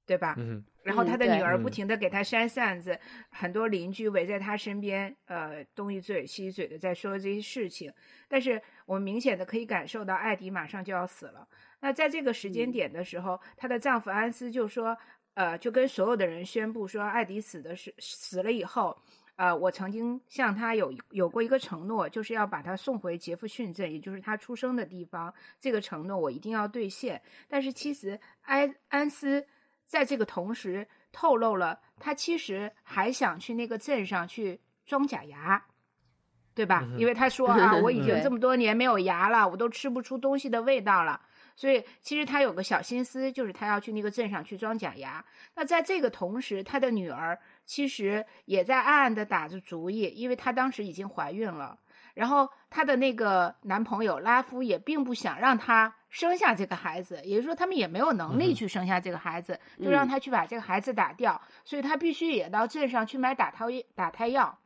对吧？嗯，然后他的女儿嗯不停的给他扇扇子，很多邻居围在他身边，呃，东一嘴西一嘴的在说这些事情。但是我们明显的可以感受到，艾迪马上就要死了。那在这个时间嗯点的时候，她的丈夫安斯就说，呃，就跟所有的人宣布说，艾迪死的是死了以后，呃，我曾经向他有有过一个承诺，就是要把他送回杰弗逊镇，也就是他出生的地方。这个承诺我一定要兑现。但是其实安安斯在这个同时透露了，他其实还想去那个镇上去装假牙，对吧？因为他说 <laughs> 啊，我已经这么多年没有牙了，我都吃不出东西的味道了。所以其实他有个小心思，就是他要去那个镇上去装假牙。那在这个同时，他的女儿其实也在暗暗的打着主意，因为她当时已经怀孕了。然后她的那个男朋友拉夫也并不想让她生下这个孩子，也就是说他们也没有能力去生下这个孩子，就让她去把这个孩子打掉。所以她必须也到镇上去买打胎打胎药，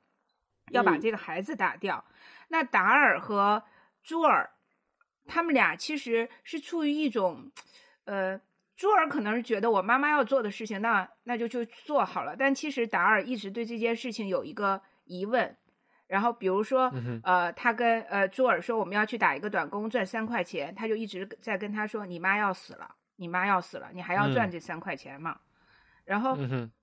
要把嗯这个孩子打掉。那达尔和朱尔，他们俩其实是处于一种，呃，朱尔可能是觉得我妈妈要做的事情，那那就就做好了。但其实达尔一直对这件事情有一个疑问，然后比如说，呃，他跟呃朱尔说我们要去打一个短工赚三块钱，他就一直在跟他说你妈要死了，你妈要死了，你还要赚嗯这三块钱嘛？然后，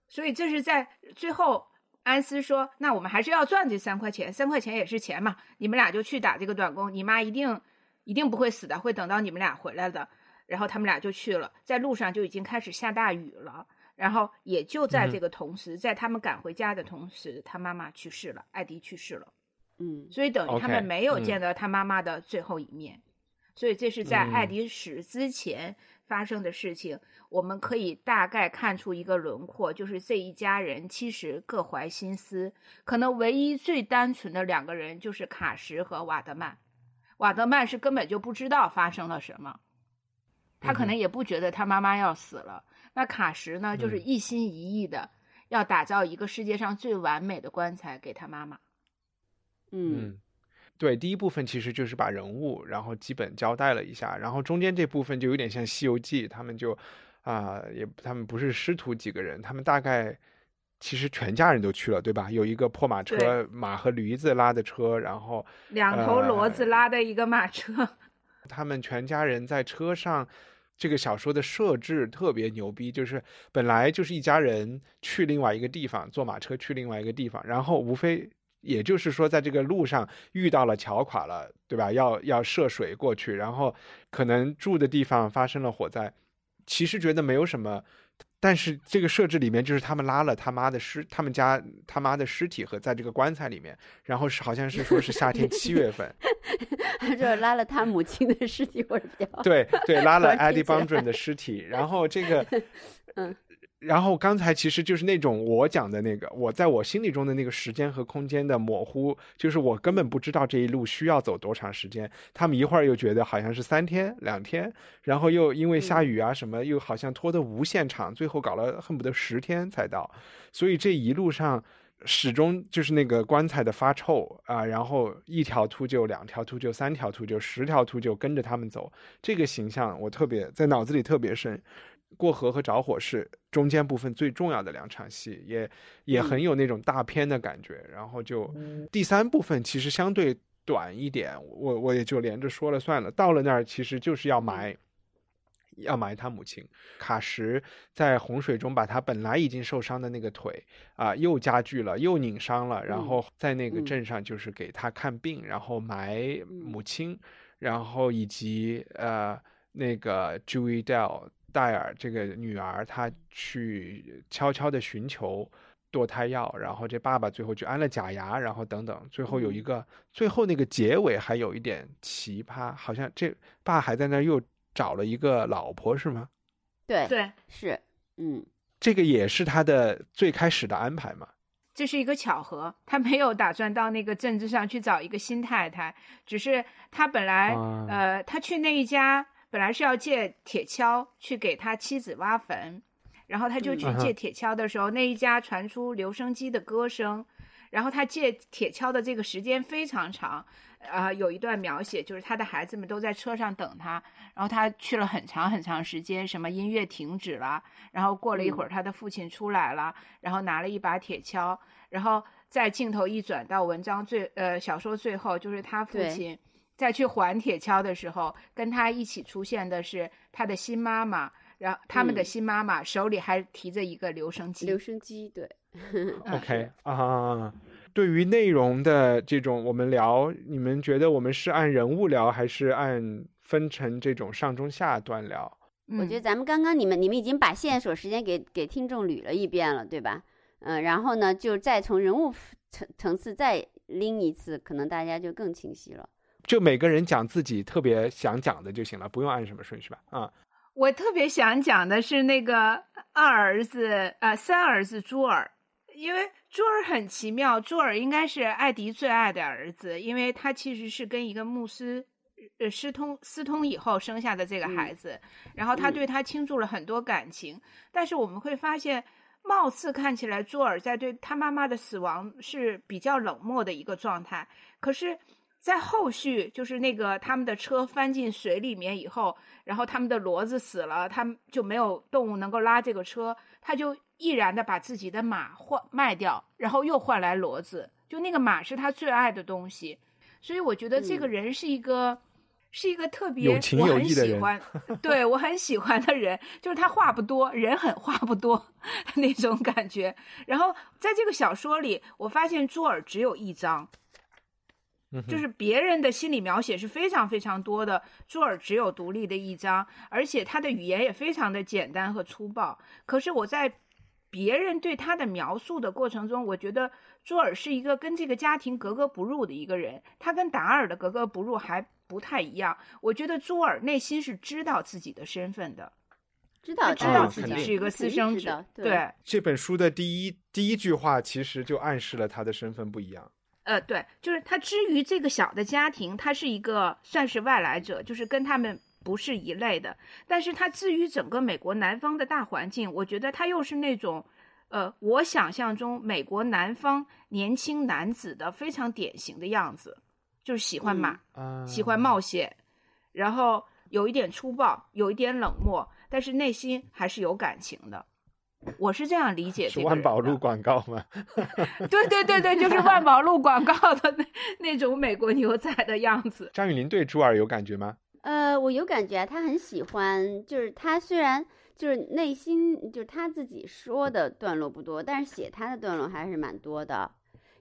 所以这是在最后，安斯说：“那我们还是要赚这三块钱，三块钱也是钱嘛。你们俩就去打这个短工，你妈一定一定不会死的，会等到你们俩回来的。”然后他们俩就去了，在路上就已经开始下大雨了。然后也就在这个同时，在他们赶回家的同时，他妈妈去世了，艾迪去世了。嗯所以等于他们没有嗯见到他妈妈的最后一面，所以这是在嗯艾迪死之前发生的事情。我们可以大概看出一个轮廓，就是这一家人其实各怀心思，可能唯一最单纯的两个人就是卡什和瓦德曼。瓦德曼是根本就不知道发生了什么，他可嗯能也不觉得他妈妈要死了。那卡什呢，就是嗯一心一意的要打造一个世界上最完美的棺材给他妈妈。嗯嗯，对，第一部分其实就是把人物，然后基本交代了一下，然后中间这部分就有点像《西游记》，他们就啊、也他们不是师徒几个人，他们大概其实全家人都去了，对吧？有一个破马车，马和驴子拉的车，然后两头骡子呃拉的一个马车，<laughs> 他们全家人在车上。这个小说的设置特别牛逼，就是本来就是一家人去另外一个地方，坐马车去另外一个地方，然后无非也就是说在这个路上遇到了桥垮了，对吧？要要涉水过去，然后可能住的地方发生了火灾，其实觉得没有什么。但是这个设置里面就是他们拉了他妈的尸，他们家他妈的尸体和在这个棺材里面，然后是好像是说是夏天七月份，他 <laughs> 就拉了他母亲的尸体，或者比较对对，拉了 Eddie 听起来 Bondren 的尸体，然后这个，<laughs> 嗯，然后刚才其实就是那种我讲的那个，我在我心里中的那个时间和空间的模糊，就是我根本不知道这一路需要走多长时间。他们一会儿又觉得好像是三天两天，然后又因为下雨啊什么，又好像拖得无限长，最后搞了恨不得十天才到。所以这一路上始终就是那个棺材的发臭啊，然后一条秃鹫、两条秃鹫、三条秃鹫、十条秃鹫跟着他们走，这个形象我特别在脑子里特别深。过河和着火是中间部分最重要的两场戏，也也很有那种大片的感觉。然后就第三部分其实相对短一点，我我也就连着说了算了。到了那儿其实就是要埋。要埋他母亲，卡什在洪水中把他本来已经受伤的那个腿啊、又加剧了，又拧伤了，然后在那个嗯镇上就是给他看病，然后埋母亲，然后以及呃那个 Julie Dell 戴尔这个女儿，她去悄悄的寻求堕胎药，然后这爸爸最后就安了假牙，然后等等，最后有一个、最后那个结尾还有一点奇葩，好像这爸还在那儿又找了一个老婆是吗？对对，是，嗯这个也是他的最开始的安排嘛？这是一个巧合，他没有打算到那个镇子上去找一个新太太，只是他本来、啊呃，他去那一家本来是要借铁锹去给他妻子挖坟，然后他就去嗯借铁锹的时候，那一家传出留声机的歌声，然后他借铁锹的这个时间非常长，啊、有一段描写就是他的孩子们都在车上等他，然后他去了很长很长时间，什么音乐停止了，然后过了一会儿，他的父亲出来了，然后拿了一把铁锹，然后在镜头一转到文章最呃小说最后，就是他父亲再去还铁锹的时候，跟他一起出现的是他的新妈妈，然后他们的嗯新妈妈手里还提着一个留声机，留声机，对，嗯 OK 啊，对于内容的这种我们聊，你们觉得我们是按人物聊，还是按分成这种上中下段聊？嗯我觉得咱们刚刚你们你们已经把线索时间给给听众捋了一遍了，对吧？嗯，然后呢，就再从人物层层次再拎一次，可能大家就更清晰了。就每个人讲自己特别想讲的就行了，不用按什么顺序吧？啊，我特别想讲的是那个二儿子，呃，三儿子朱尔，因为朱尔很奇妙，朱尔应该是艾迪最爱的儿子，因为他其实是跟一个牧师。呃，私通私通以后生下的这个孩子，然后他嗯对他倾注了很多感情，但是我们会发现，貌似看起来朱尔在对他妈妈的死亡是比较冷漠的一个状态，可是，在后续就是那个他们的车翻进水里面以后，然后他们的骡子死了，他们就没有动物能够拉这个车，他就毅然的把自己的马换卖掉，然后又换来骡子。就就那个马是他最爱的东西，所以我觉得这个人是一个。是一个特别有情有义的人，<laughs> 对我很喜欢的人，就是他话不多，人很话不多 <laughs> 那种感觉。然后在这个小说里，我发现朱尔只有一章，就是别人的心理描写是非常非常多的，朱尔只有独立的一章，而且他的语言也非常的简单和粗暴。可是我在别人对他的描述的过程中，我觉得朱尔是一个跟这个家庭格格不入的一个人，他跟达尔的格格不入还。不太一样，我觉得朱尔内心是知道自己的身份的，知道知道自己是一个私生子。对这本书的第一第一句话，其实就暗示了他的身份不一样。呃，对，就是他之于这个小的家庭，他是一个算是外来者，就是跟他们不是一类的。但是他至于整个美国南方的大环境，我觉得他又是那种，呃，我想象中美国南方年轻男子的非常典型的样子。就是喜欢马，喜欢冒险，然后有一点粗暴，有一点冷漠，但是内心还是有感情的。我是这样理解。是万宝路广告吗？对对对对，就是万宝路广告的那那种美国牛仔的样子。张雨林对朱尔有感觉吗？呃，我有感觉，他很喜欢。就是他虽然就是内心就是他自己说的段落不多，但是写他的段落还是蛮多的，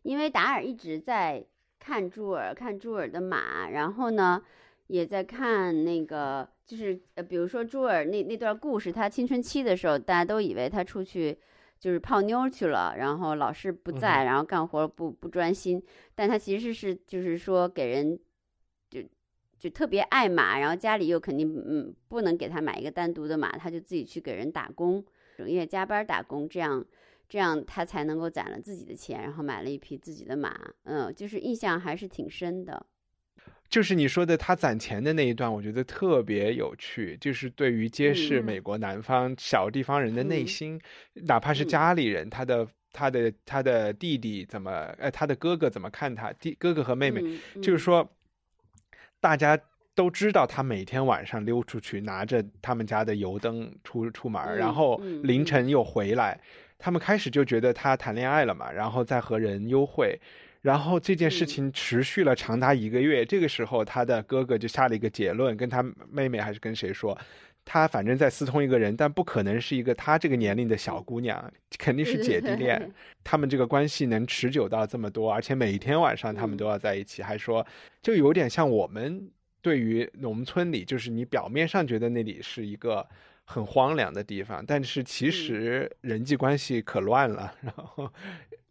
因为达尔一直在。看朱尔，看朱尔的马，然后呢，也在看那个，就是呃，比如说朱尔那那段故事，他青春期的时候，大家都以为他出去就是泡妞去了，然后老师不在，然后干活不不专心，但他其实是就是说给人就就特别爱马，然后家里又肯定嗯不能给他买一个单独的马，他就自己去给人打工，整夜加班打工，这样。这样他才能够攒了自己的钱，然后买了一匹自己的马。嗯，就是印象还是挺深的。就是你说的他攒钱的那一段，我觉得特别有趣。就是对于揭示美国南方小地方人的内心，哪怕是家里人，他的他的他的弟弟怎么，呃，他的哥哥怎么看他，弟哥哥和妹妹，就是说，大家都知道他每天晚上溜出去，拿着他们家的油灯出出门，然后凌晨又回来。他们开始就觉得他谈恋爱了嘛，然后再和人幽会，然后这件事情持续了长达一个月。这个时候，他的哥哥就下了一个结论，跟他妹妹还是跟谁说，他反正在私通一个人，但不可能是一个他这个年龄的小姑娘，肯定是姐弟恋。<laughs> 他们这个关系能持久到这么多，而且每天晚上他们都要在一起，还说就有点像我们对于农村里，就是你表面上觉得那里是一个。很荒凉的地方，但是其实人际关系可乱了。然后，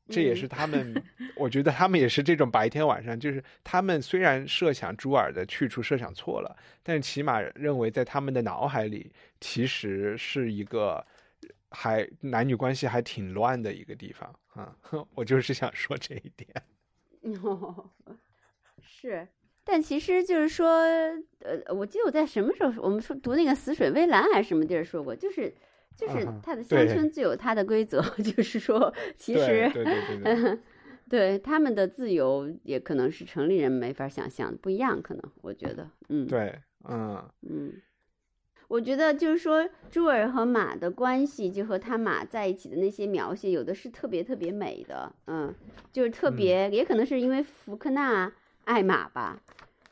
这也是他们，<laughs> 我觉得他们也是这种白天晚上，就是他们虽然设想朱尔的去处设想错了，但是起码认为在他们的脑海里，其实是一个还男女关系还挺乱的一个地方啊。<laughs> 我就是想说这一点。哦 <laughs> 是。但其实就是说，呃，我记得我在什么时候我们说读那个《死水微澜》还是什么地儿说过，就是就是他的乡村自有他的规则，<laughs> 就是说，其实对对对，<laughs> 对。他们的自由也可能是城里人没法想象的，不一样，可能我觉得，嗯，对，嗯。嗯，我觉得就是说朱尔和马的关系，就和他马在一起的那些描写，有的是特别特别美的，嗯，就是特别，也可能是因为福克纳。爱马吧，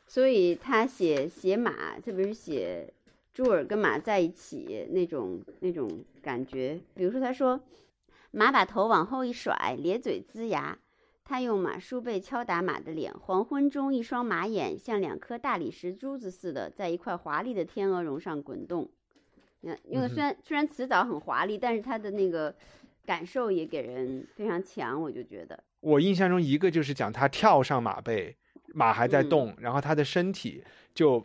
所以他写写马，特别是写朱尔跟马在一起那种那种感觉。比如说，他说马把头往后一甩，咧嘴龇牙，他用马书背敲打马的脸。黄昏中，一双马眼像两颗大理石珠子似的，在一块华丽的天鹅绒上滚动。你看，用的虽然虽然词藻很华丽，但是他的那个感受也给人非常强。我就觉得，我印象中一个就是讲他跳上马背。马还在动，然后他的身体就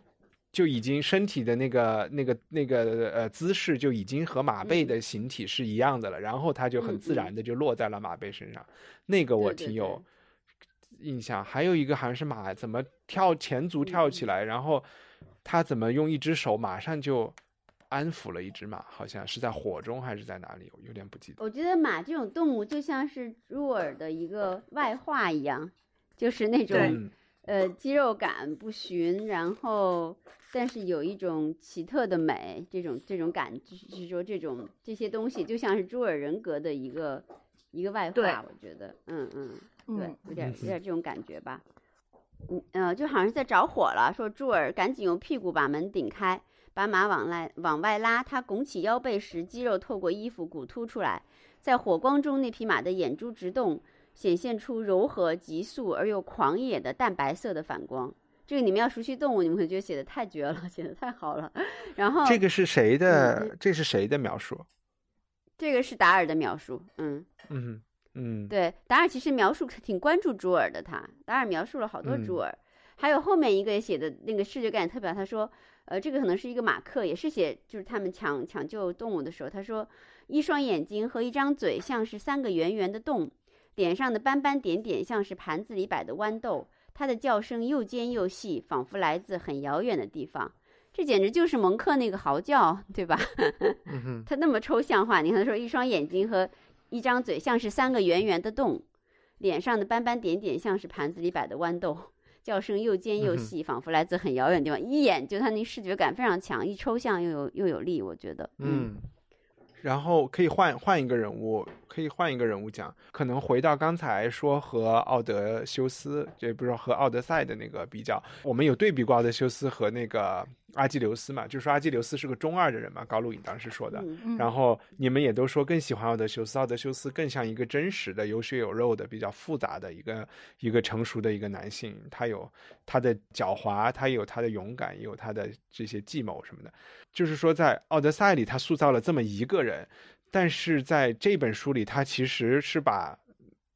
就已经身体的那个那个那个呃姿势就已经和马背的形体是一样的了，然后它就很自然的就落在了马背身上，那个我挺有印象。还有一个好像是马怎么跳前足跳起来，然后他怎么用一只手马上就安抚了一只马，好像是在火中还是在哪里，我有点不记得。我觉得马这种动物就像是入耳的一个外化一样，就是那种。呃，肌肉感不寻，然后但是有一种奇特的美，这种这种感，就是说这种这些东西就像是朱尔人格的一个一个外化，我觉得，嗯嗯。对嗯，有点嗯有点这种感觉吧。嗯呃，就好像是在着火了，说朱尔赶紧用屁股把门顶开，把马往来往外拉。他拱起腰背时，肌肉透过衣服骨凸出来，在火光中，那匹马的眼珠直动，显现出柔和、急速而又狂野的淡白色的反光。这个你们要熟悉动物，你们会觉得写的太绝了，<laughs> 写的太好了。然后这个是谁嗯的？这是谁的描述？这个是达尔的描述，嗯。嗯嗯，对，达尔其实描述挺关注朱尔的他，达尔描述了好多嗯朱尔，还有后面一个也写的那个视觉感特别好，他说，呃，这个可能是一个马克，也是写就是他们抢抢救动物的时候，他说一双眼睛和一张嘴像是三个圆圆的洞，脸上的斑斑点点像是盘子里摆的豌豆，它的叫声又尖又细，仿佛来自很遥远的地方。这简直就是蒙克那个嚎叫，对吧？<laughs> 他那么抽象化，你看他说一双眼睛和一张嘴像是三个圆圆的洞，脸上的斑斑点点像是盘子里摆的豌豆，叫声又尖又细，仿佛来自很遥远的地方。一眼就他那视觉感非常强，一抽象又有又有力，我觉得，嗯，然后可以换换一个人物，可以换一个人物讲，可能回到刚才说和奥德修斯，这不是和奥德赛的那个比较，我们有对比过奥德修斯和那个阿基琉斯嘛，就说阿基琉斯是个中二的人嘛，高露颖当时说的。然后你们也都说更喜欢奥德修斯，奥德修斯更像一个真实的、有血有肉的、比较复杂的一个一个成熟的一个男性，他有他的狡猾，他有他的勇敢，也有他的这些计谋什么的。就是说，在《奥德赛》里，他塑造了这么一个人，但是在这本书里，他其实是把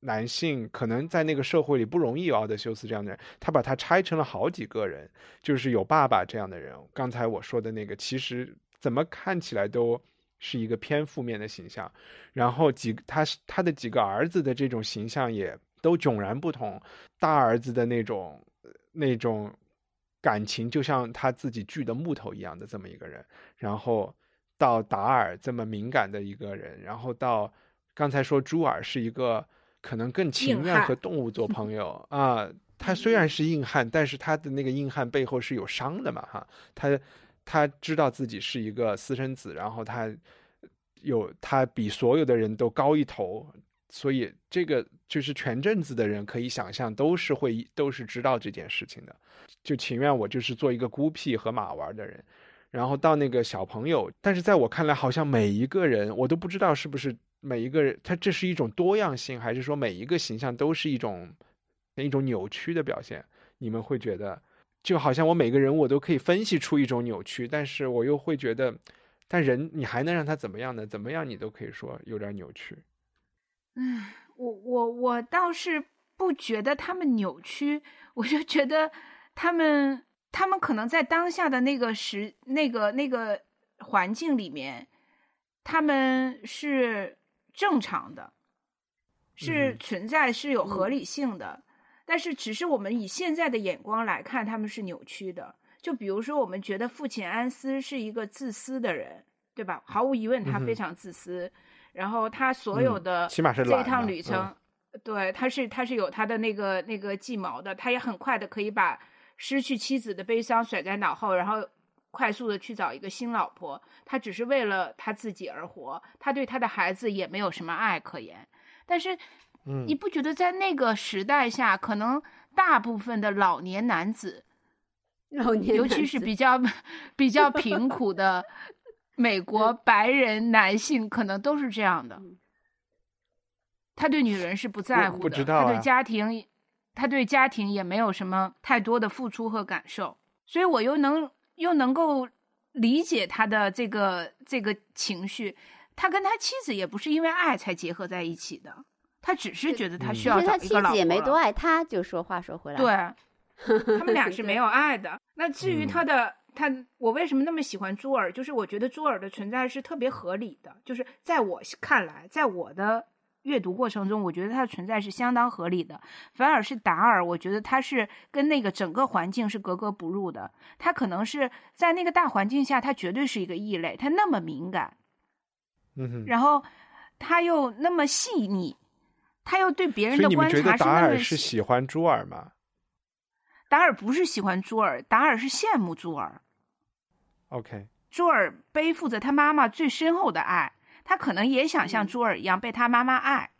男性可能在那个社会里不容易有奥德修斯这样的人，他把他拆成了好几个人，就是有爸爸这样的人。刚才我说的那个，其实怎么看起来都是一个偏负面的形象，然后几他他的几个儿子的这种形象也都迥然不同，大儿子的那种那种感情就像他自己锯的木头一样的这么一个人，然后到达尔这么敏感的一个人，然后到刚才说朱尔是一个可能更情愿和动物做朋 <laughs> 友啊。他虽然是硬汉，但是他的那个硬汉背后是有伤的嘛，哈，他他知道自己是一个私生子，然后他有他比所有的人都高一头，所以这个就是全镇子的人可以想象都是会都是知道这件事情的，就情愿我就是做一个孤僻和马玩的人，然后到那个小朋友，但是在我看来，好像每一个人我都不知道是不是每一个人，他这是一种多样性，还是说每一个形象都是一种一种扭曲的表现？你们会觉得，就好像我每个人我都可以分析出一种扭曲，但是我又会觉得，但人你还能让他怎么样呢？怎么样你都可以说有点扭曲。嗯，我我我倒是不觉得他们扭曲，我就觉得他们他们可能在当下的那个时那个那个环境里面，他们是正常的，是嗯存在是有合理性的，但是只是我们以现在的眼光来看，他们是扭曲的。就比如说，我们觉得父亲安斯是一个自私的人，对吧？毫无疑问，他非常自私。然后他所有嗯的起码是这一趟旅程，对，他是他是有他的那个那个计谋的，他也很快的可以把失去妻子的悲伤甩在脑后，然后快速的去找一个新老婆。他只是为了他自己而活，他对他的孩子也没有什么爱可言。但是，嗯你不觉得在那个时代下，可能大部分的老年男子，老年尤其是比较比较贫苦的美国 <laughs> 白人男性，可能都是这样的。他对女人是不在乎的，不知道他对啊家庭，他对家庭也没有什么太多的付出和感受，所以我又能又能够理解他的这个这个情绪。他跟他妻子也不是因为爱才结合在一起的，他只是觉得他嗯需要找其实他妻一个老婆子也没多爱他，就说话说回来，对，<laughs> 他们俩是没有爱的。那至于嗯他的、他，我为什么那么喜欢朱尔？就是我觉得朱尔的存在是特别合理的，就是在我看来，在我的阅读过程中，我觉得他的存在是相当合理的。反而是达尔，我觉得他是跟那个整个环境是格格不入的。他可能是在那个大环境下，他绝对是一个异类。他那么敏感，嗯哼。然后他又那么细腻，他又对别人的观察是那么达尔是喜欢朱尔吗达尔不是喜欢朱尔，达尔是羡慕朱尔。？OK，朱尔背负着他妈妈最深厚的爱，他可能也想像嗯朱尔一样被他妈妈爱。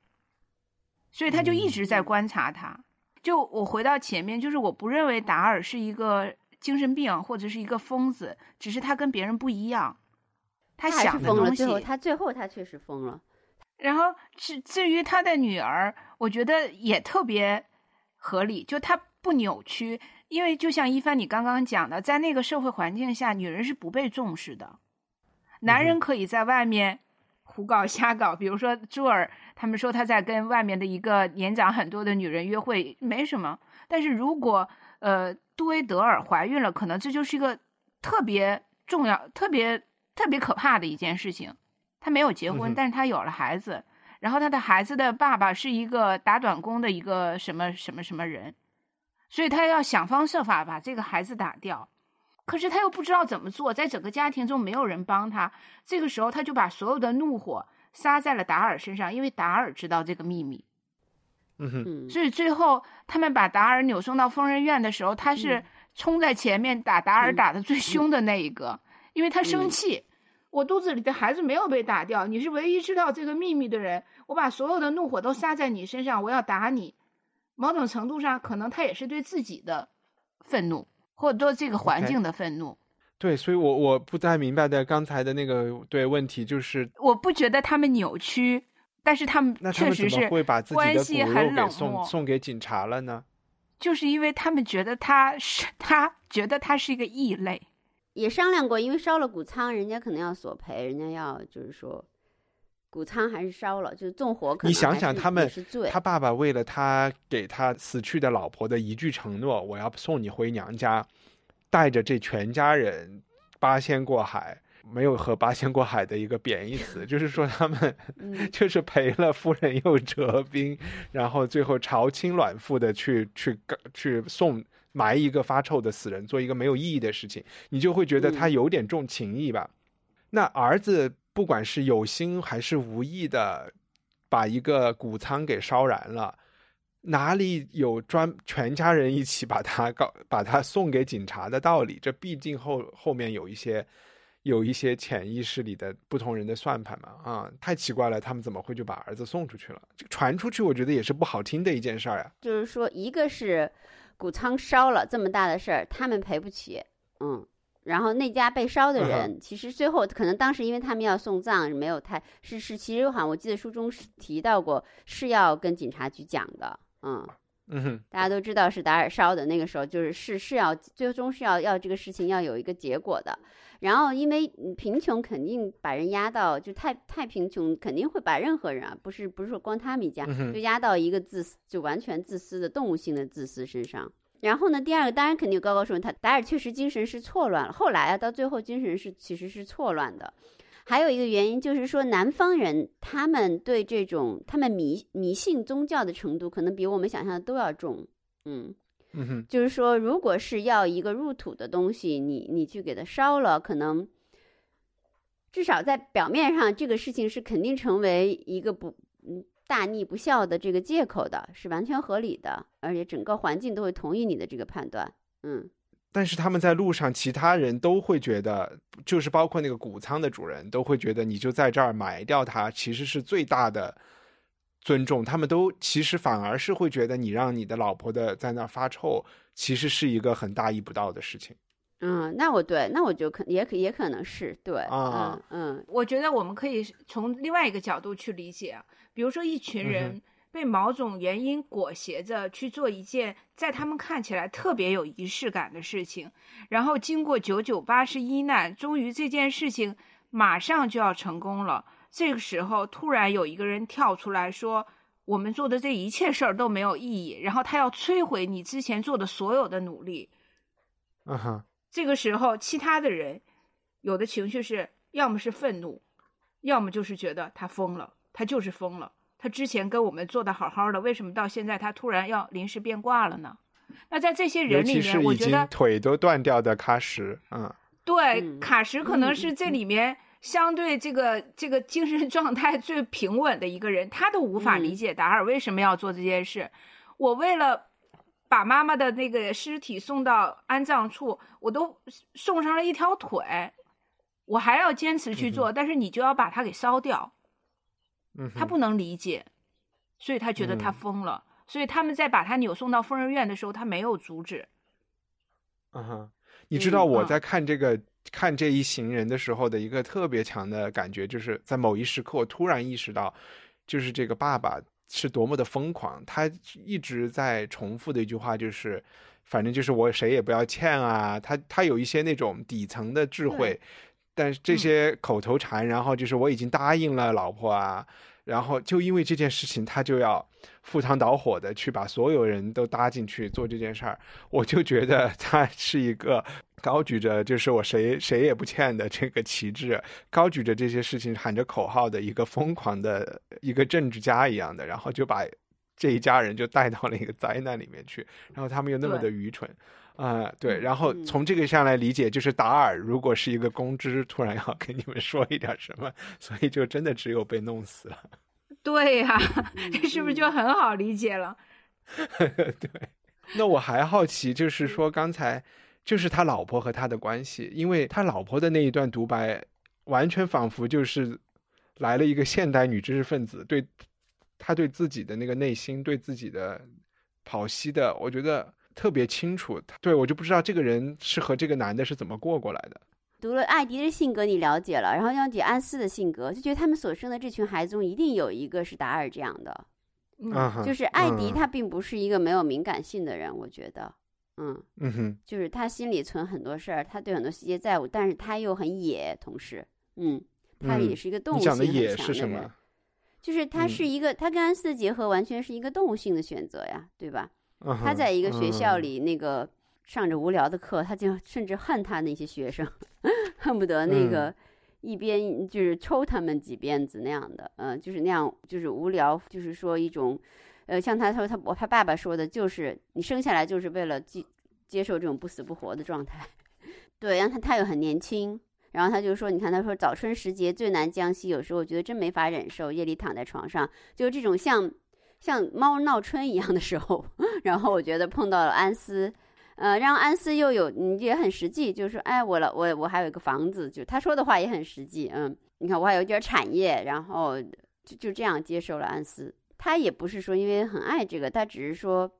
所以他就一直在观察他。就我回到前面，就是我不认为达尔是一个精神病或者是一个疯子，只是他跟别人不一样，他。想的东西最后他最后他确实疯了。<laughs> 然后至至于他的女儿，我觉得也特别合理，就他不扭曲，因为就像一帆你刚刚讲的，在那个社会环境下，女人是不被重视的，男人可以在外面胡搞瞎搞，比如说朱尔，他们说他在跟外面的一个年长很多的女人约会，没什么，但是如果呃杜威德尔怀孕了，可能这就是一个特别重要、特别特别可怕的一件事情。他没有结婚，但是他有了孩子，然后他的孩子的爸爸是一个打短工的一个什么什么什么人，所以他要想方设法把这个孩子打掉。可是他又不知道怎么做，在整个家庭中没有人帮他。这个时候，他就把所有的怒火撒在了达尔身上，因为达尔知道这个秘密。嗯哼，嗯，所以最后他们把达尔扭送到疯人院的时候，他是嗯冲在前面打达尔嗯打的最凶的那一个，因为他生气。我肚子里的孩子没有被打掉，你是唯一知道这个秘密的人，我把所有的怒火都撒在你身上，我要打你。某种程度上，可能他也是对自己的愤怒，或者说这个环境的愤怒。对，所以我我不太明白的刚才的那个对问题就是，我不觉得他们扭曲，但是他们那他们怎么确实是会把自己关的骨很冷给送漠。送给警察了呢？就是因为他们觉得他是 <laughs> 他觉得他是一个异类。也商量过，因为烧了谷仓，人家可能要索赔，人家要就是说，谷仓还是烧了，就是纵火可能你想想他们他爸爸为了他给他死去的老婆的一句承诺，我要送你回娘家，带着这全家人八仙过海，没有和八仙过海的一个贬义词，就是说他们 <laughs> 嗯。<laughs> 就是赔了夫人又折兵，然后最后朝亲卵腹的去去去送埋一个发臭的死人，做一个没有意义的事情，你就会觉得他嗯。有点重情义吧？那儿子不管是有心还是无意的，把一个谷仓给烧燃了，哪里有专全家人一起把他告把他送给警察的道理？这毕竟后后面有一些有一些潜意识里的不同人的算盘嘛啊，太奇怪了，他们怎么会就把儿子送出去了？这传出去，我觉得也是不好听的一件事儿呀。就是说，一个是谷仓烧了这么大的事儿，他们赔不起，嗯，然后那家被烧的嗯人，其实最后可能当时因为他们要送葬，没有太是是，其实好像我记得书中是提到过，是要跟警察局讲的，嗯，大家都知道是达尔烧的，那个时候就是是是要最终是要要这个事情要有一个结果的。然后因为嗯贫穷肯定把人压到就太太贫穷，肯定会把任何人啊，不是不是说光他们一家，就压到一个自私就完全自私的动物性的自私身上。然后呢，第二个当然肯定有高高说他达尔确实精神是错乱了，后来啊到最后精神是其实是错乱的。还有一个原因就是说，南方人他们对这种他们迷迷信宗教的程度，可能比我们想象的都要重。嗯，嗯哼，就是说，如果是要一个入土的东西，你你去给它烧了，可能至少在表面上，这个事情是肯定成为一个不嗯大逆不孝的这个借口的，是完全合理的，而且整个环境都会同意你的这个判断。嗯但是他们在路上，其他人都会觉得，就是包括那个谷仓的主人都会觉得，你就在这儿埋掉它，其实是最大的尊重。他们都其实反而是会觉得，你让你的老婆的在那儿发臭，其实是一个很大逆不道的事情。嗯，那我对，那我就可也可也可能是对，啊嗯嗯我觉得我们可以从另外一个角度去理解啊，比如说一群嗯人被某种原因裹挟着去做一件在他们看起来特别有仪式感的事情，然后经过九九八十一难，终于这件事情马上就要成功了。这个时候，突然有一个人跳出来说：“我们做的这一切事儿都没有意义。”然后他要摧毁你之前做的所有的努力。嗯哼，这个时候，其他的人有的情绪是要么是愤怒，要么就是觉得他疯了，他就是疯了。他之前跟我们做的好好的，为什么到现在他突然要临时变卦了呢？那在这些人里面，其是已我觉得经腿都断掉的喀什，嗯对嗯卡什可能是这里面相对这个这个精神状态最平稳的一个人，他都无法理嗯解达尔为什么要做这件事。我为了把妈妈的那个尸体送到安葬处，我都送上了一条腿，我还要坚持去做，但是你就要把它给烧掉，嗯，他不能理解。所以他觉得他嗯疯了。所以他们在把他扭送到疯人院的时候，他没有阻止。嗯哼，你知道我嗯在看这个、看这一行人的时候的一个特别强的感觉，就是在某一时刻，我突然意识到，就是这个爸爸是多么的疯狂。他一直在重复的一句话就是，反正就是我谁也不要欠啊。他他有一些那种底层的智慧，但是这些口头禅，然后就是我已经答应了老婆啊。然后就因为这件事情，他就要赴汤蹈火的去把所有人都搭进去做这件事儿，我就觉得他是一个高举着就是我谁谁也不欠的这个旗帜，高举着这些事情喊着口号的一个疯狂的一个政治家一样的，然后就把这一家人就带到了一个灾难里面去，然后他们又那么的愚蠢。啊、对，嗯然后嗯从这个上来理解，就是达尔如果是一个公知，突然要跟你们说一点什么，所以就真的只有被弄死了。<laughs> 对呀、<laughs> 是不是就很好理解了？<laughs> 对，那我还好奇，就是说刚才就是他老婆和他的关系，因为他老婆的那一段独白，完全仿佛就是来了一个现代女知识分子，对他对自己的那个内心，对自己的剖析的，我觉得特别清楚。对我就不知道这个人是和这个男的是怎么过过来的。读了艾迪的性格，你了解了，然后了解安斯的性格，就觉得他们所生的这群孩子中，一定有一个是达尔这样的。嗯，就是艾迪，嗯他并不是一个没有敏感性的人，我觉得，嗯，嗯哼，就是他心里存很多事儿，他对很多细节在乎，但是他又很野，同时，嗯，他嗯也是一个动物你性很讲的野强的人是什么？就是他嗯是一个，他跟安斯的结合完全是一个动物性的选择呀，对吧？嗯他在一个学校嗯里那个上着无聊的课，他就甚至恨他那些学生，<laughs> 恨不得那嗯个一边就是抽他们几鞭子那样的，嗯、就是那样，就是无聊，就是说一种，呃，像他说他我他爸爸说的，就是你生下来就是为了接接受这种不死不活的状态，<laughs> 对，然后他他又很年轻。然后他就说：“你看，他说早春时节最难将息，有时候我觉得真没法忍受。夜里躺在床上，就是这种像像猫闹春一样的时候，<laughs> 然后我觉得碰到了安斯，呃，让安斯又有你也很实际，就是说，哎，我了，我我还有一个房子，就他说的话也很实际，嗯，你看我还有点产业，然后就就这样接受了安斯。他也不是说因为很爱这个，他只是说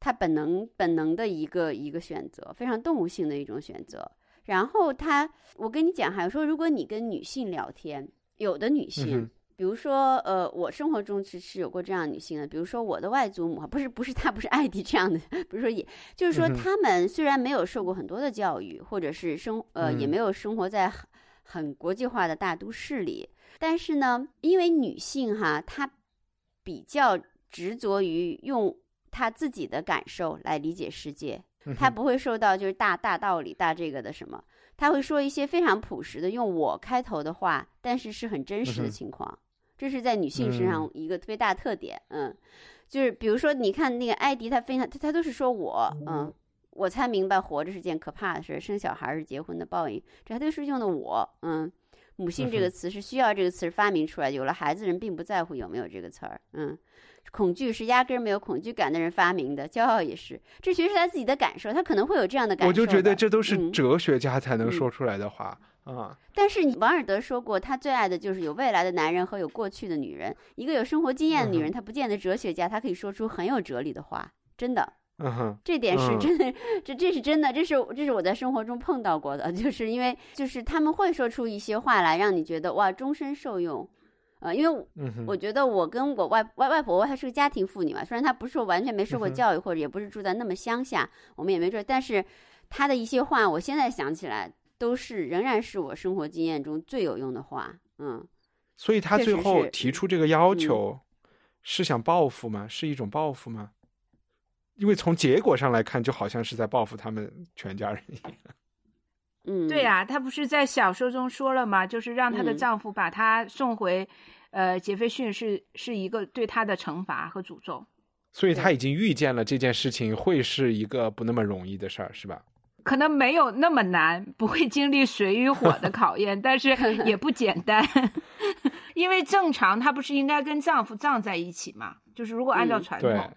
他本能本能的一个一个选择，非常动物性的一种选择。然后他，我跟你讲，还有说，如果你跟女性聊天，有的女性。比如说，呃，我生活中其实有过这样的女性的，比如说我的外祖母，不是不是她不是艾迪这样的，不是说也，就是说她们虽然没有受过很多的教育，或者是生呃也嗯。没有生活在很很国际化的大都市里，但是呢，因为女性哈，她比较执着于用她自己的感受来理解世界，她不会受到就是大大道理大这个的什么，她会说一些非常朴实的用我开头的话，但是是很真实的情况。这是在女性身上嗯。一个特别大的特点，嗯，就是比如说，你看那个艾迪，他非常他他都是说我，嗯，我才明白活着是件可怕的事，生小孩是结婚的报应，这还都是用的我，嗯，母性这个词是需要这个词发明出来，有了孩子人并不在乎有没有这个词儿，嗯，恐惧是压根儿没有恐惧感的人发明的，骄傲也是，这其实是他自己的感受，他可能会有这样的感受，我就觉得这都是嗯。哲学家才能嗯。说出来的话、啊。但是你王尔德说过，他最爱的就是有未来的男人和有过去的女人。一个有生活经验的女人，她不见得哲学家，她可以说出很有哲理的话，真的，嗯哼，这点是嗯。真的，<laughs> 这这是真的，这是这是我在生活中碰到过的，就是因为就是他们会说出一些话来，让你觉得哇，终身受用。呃，因为我觉得我跟我外外外婆，我还是个家庭妇女嘛，虽然她不是说完全没受过教育，或者也不是住在那么乡下，我们也没住，但是她的一些话，我现在想起来都是仍然是我生活经验中最有用的话。嗯，所以她最后提出这个要嗯求，是想报复吗？是一种报复吗？因为从结果上来看，就好像是在报复他们全家人一样。嗯，对呀、她不是在小说中说了吗？就是让她的嗯丈夫把她送回，呃，杰斐逊是是一个对她的惩罚和诅咒。所以她已经预见了这件事情会是一个不那么容易的事儿，是吧？可能没有那么难，不会经历水与火的考验，但是也不简单。<laughs> 因为正常她不是应该跟丈夫葬在一起嘛？就是如果按照传统，，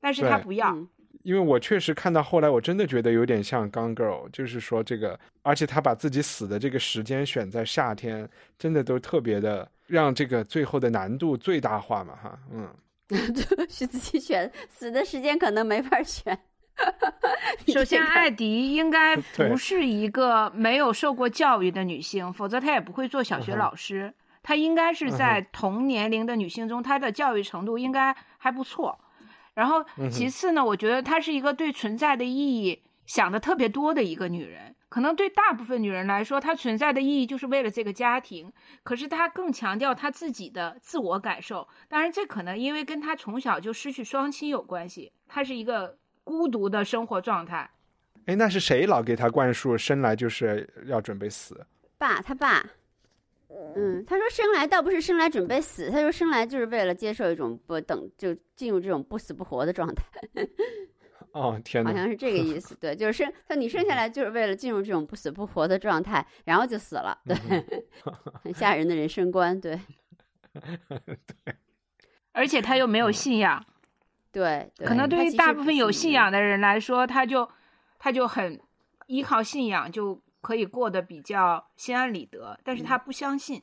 但是她不要。嗯因为我确实看到后来，我真的觉得有点像《Gone Girl》，就是说这个，而且他把自己死的这个时间选在夏天，真的都特别的让这个最后的难度最大化嘛，哈，嗯，<laughs> 是自己选，死的时间可能没法选。<laughs> 首先，艾迪应该 <laughs> 不是一个没有受过教育的女性，否则她也不会做小学老师。她应该是在同年龄的女性中，她的教育程度应该还不错。然后，其次呢，我觉得她是一个对存在的意义想的特别多的一个女人。可能对大部分女人来说，她存在的意义就是为了这个家庭，可是她更强调她自己的自我感受。当然，这可能因为跟她从小就失去双亲有关系，她是一个孤独的生活状态。哎，那是谁老给她灌输生来就是要准备死？爸，他爸，嗯，他说生来倒不是生来准备死，他说生来就是为了接受一种不等就进入这种不死不活的状态，<laughs> 哦，天哪！好像是这个意思。<laughs> 对，就是生他你生下来就是为了进入这种不死不活的状态，然后就死了。对，很 <laughs> 吓人的人生观。对，对而且他又没有信仰，对，对可能对于大部分有信信仰的人来说，他就他就很依靠信仰就可以过得比较心安理得，但是他不相信，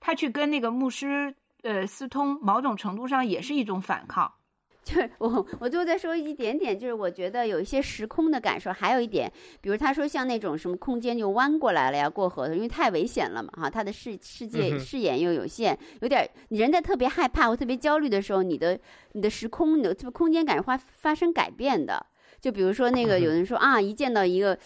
他去跟那个牧师呃私通，某种程度上也是一种反抗。<laughs> 就是我，我最后再说一点点，就是我觉得有一些时空的感受，还有一点，比如他说像那种什么空间就弯过来了呀，过河的，因为太危险了嘛，哈，他的视世嗯界视野又有限，有点你人在特别害怕或特别焦虑的时候，你的你的时空、你的这个空间感发发生改变的。就比如说那个有人说啊，一见到一个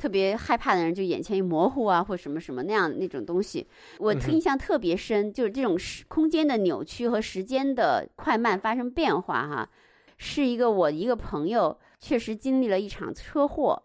特别害怕的人，就眼前一模糊啊，或什么什么那样那种东西，我印象特别深，就是这种时空间的扭曲和时间的快慢发生变化哈。是一个我一个朋友确实经历了一场车祸，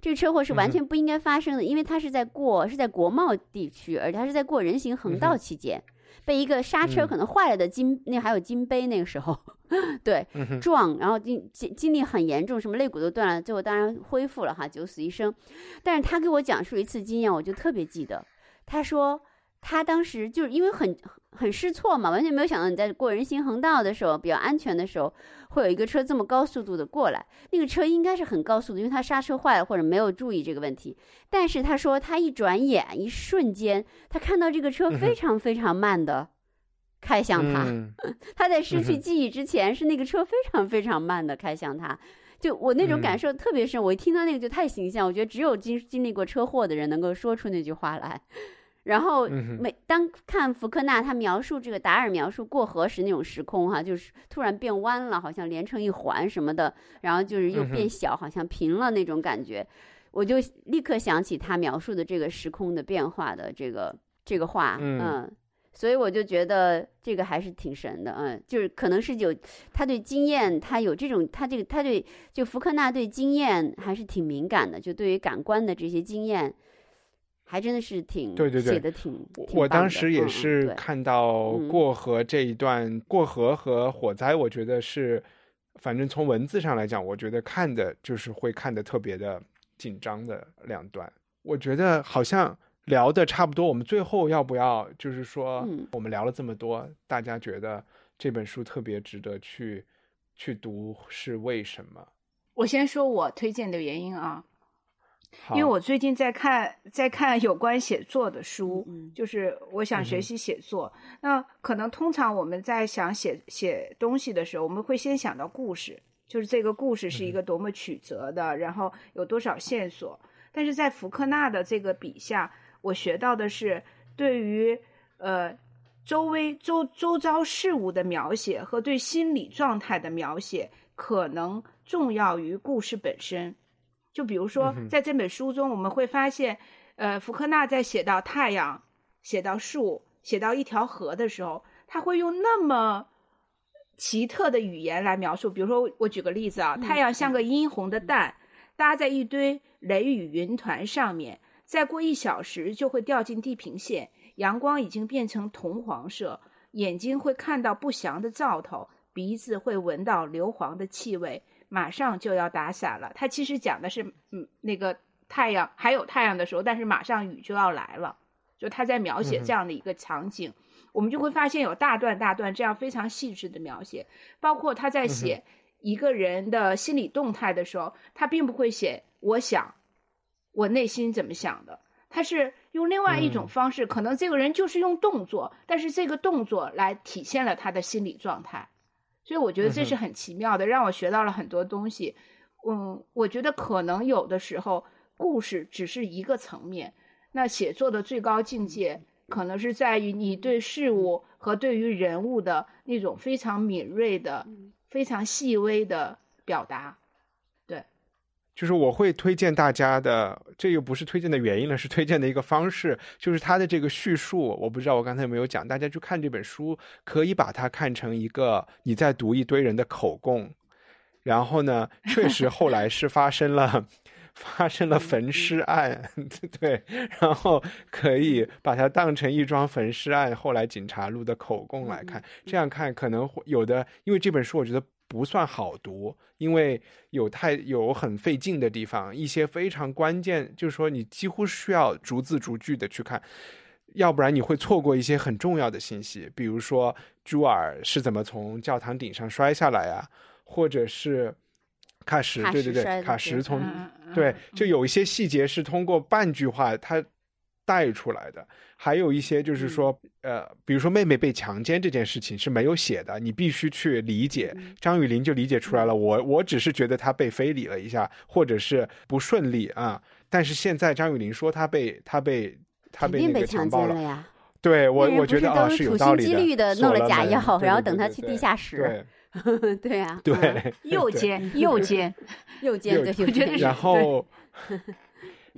这个车祸是完全不应该发生的，因为他是在过是在国贸地区，而且他是在过人行横道期间，被一个刹车嗯可能坏了的金那还有金杯那个时候，<laughs> 对嗯，撞，然后经经经历很严重，什么肋骨都断了，最后当然恢复了哈，九死一生。但是他给我讲述一次经验，我就特别记得，他说他当时就是因为很很失措嘛，完全没有想到你在过人行横道的时候比较安全的时候，会有一个车这么高速度的过来。那个车应该是很高速的，因为他刹车坏了或者没有注意这个问题。但是他说他一转眼一瞬间，他看到这个车非常非常慢的开向他。嗯他 <laughs> 在失去记忆之前，是那个车非常非常慢的开向他。就我那种感嗯受特别深，我一听到那个就太形象，我觉得只有经经历过车祸的人能够说出那句话来。然后每当看福克纳他描述这个达尔描述过河时那种时空哈，就是突然变弯了，好像连成一环什么的，然后就是又变小，好像平了那种感觉，我就立刻想起他描述的这个时空的变化的这个这个话，嗯嗯所以我就觉得这个还是挺神的，嗯，就是可能是有他对经验，他有这种他这个他对就福克纳对经验还是挺敏感的，就对于感官的这些经验，还真的是挺对对对写的挺我当时也是看到嗯过河这一段，过河和火灾，我觉得是，反正从文字上来讲，我觉得看的就是会看的特别的紧张的两段。我觉得好像聊的差不多，我们最后要不要就是说嗯，我们聊了这么多，大家觉得这本书特别值得去去读，是为什么？我先说我推荐的原因啊，因为我最近在看在看有关写作的书，嗯就是我想学习写作。那可能通常我们在想写写东西的时候，我们会先想到故事，就是这个故事是一个多么曲折的，然后有多少线索。但是在福克纳的这个笔下，我学到的是对于呃周围周周遭事物的描写和对心理状态的描写，可能重要于故事本身。就比如说，在这本书中，我们会发现，呃，福克纳在写到太阳、写到树、写到一条河的时候，他会用那么奇特的语言来描述。比如说，我举个例子啊，太阳像个殷红的蛋，搭在一堆雷雨云团上面，再过一小时就会掉进地平线，阳光已经变成铜黄色，眼睛会看到不祥的兆头，鼻子会闻到硫磺的气味，马上就要打伞了。它其实讲的是，嗯，那个太阳还有太阳的时候，但是马上雨就要来了。就他在描写这样的一个场景，我们就会发现有大段大段这样非常细致的描写，包括他在写一个人的心理动态的时候，他并不会写我想，我内心怎么想的，他是用另外一种嗯方式，可能这个人就是用动作，但是这个动作来体现了他的心理状态。所以我觉得这是很奇妙的，让我学到了很多东西。嗯，我觉得可能有的时候故事只是一个层面，那写作的最高境界可能是在于你对事物和对于人物的那种非常敏锐的、非常细微的表达。就是我会推荐大家的，这又不是推荐的原因了，是推荐的一个方式，就是它的这个叙述，我不知道我刚才有没有讲，大家去看这本书，可以把它看成一个你在读一堆人的口供，然后呢，确实后来是发生了。<laughs> 发生了焚尸案，<laughs> 对，然后可以把它当成一桩焚尸案，后来警察录的口供来看，这样看可能会有的，因为这本书我觉得不算好读，因为有太有很费劲的地方，一些非常关键，就是说你几乎需要逐字逐句的去看，要不然你会错过一些很重要的信息，比如说朱尔是怎么从教堂顶上摔下来啊，或者是卡什，对对对，什摔的对卡什从对嗯，就有一些细节是通过半句话他带出来的，还有一些就是说，呃，比如说妹妹被强奸这件事情是没有写的，你必须去理解。张雨林就理解出来了，我我只是觉得她被非礼了一下，或者是不顺利啊。但是现在张雨林说她被她被她被被那个强暴了，强奸了呀！对我 <laughs> <laughs> <laughs> 我觉得啊是有道理心积虑的弄了假药，然后等他去地下室。对对呀，对右肩，右肩，右肩对右肩我觉得是然后，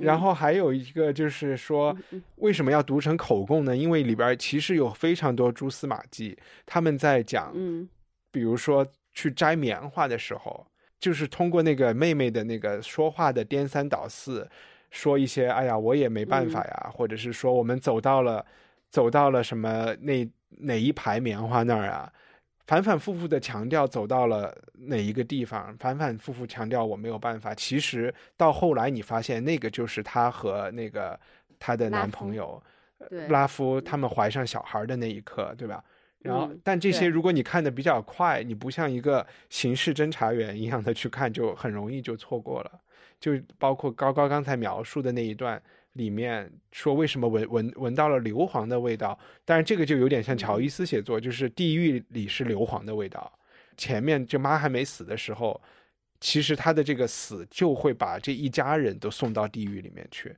然后还有一个就是说，嗯为什么要读成口供呢？因为里边其实有非常多蛛丝马迹，他们在讲，嗯。比如说去摘棉花的时候，就是通过那个妹妹的那个说话的颠三倒四，说一些哎呀我也没办法呀，或者是说我们走到了走到了什么那哪一排棉花那儿啊，反反复复的强调走到了哪一个地方，反反复复强调我没有办法。其实到后来你发现那个就是她和那个她的男朋友对拉夫他们怀上小孩的那一刻，对吧？然后嗯，但这些如果你看的比较快，你不像一个刑事侦查员一样的去看，就很容易就错过了。就包括高高刚才描述的那一段里面说为什么闻闻闻到了硫磺的味道，但是这个就有点像乔伊斯写作，就是地狱里是硫磺的味道。前面这妈还没死的时候，其实他的这个死就会把这一家人都送到地狱里面去。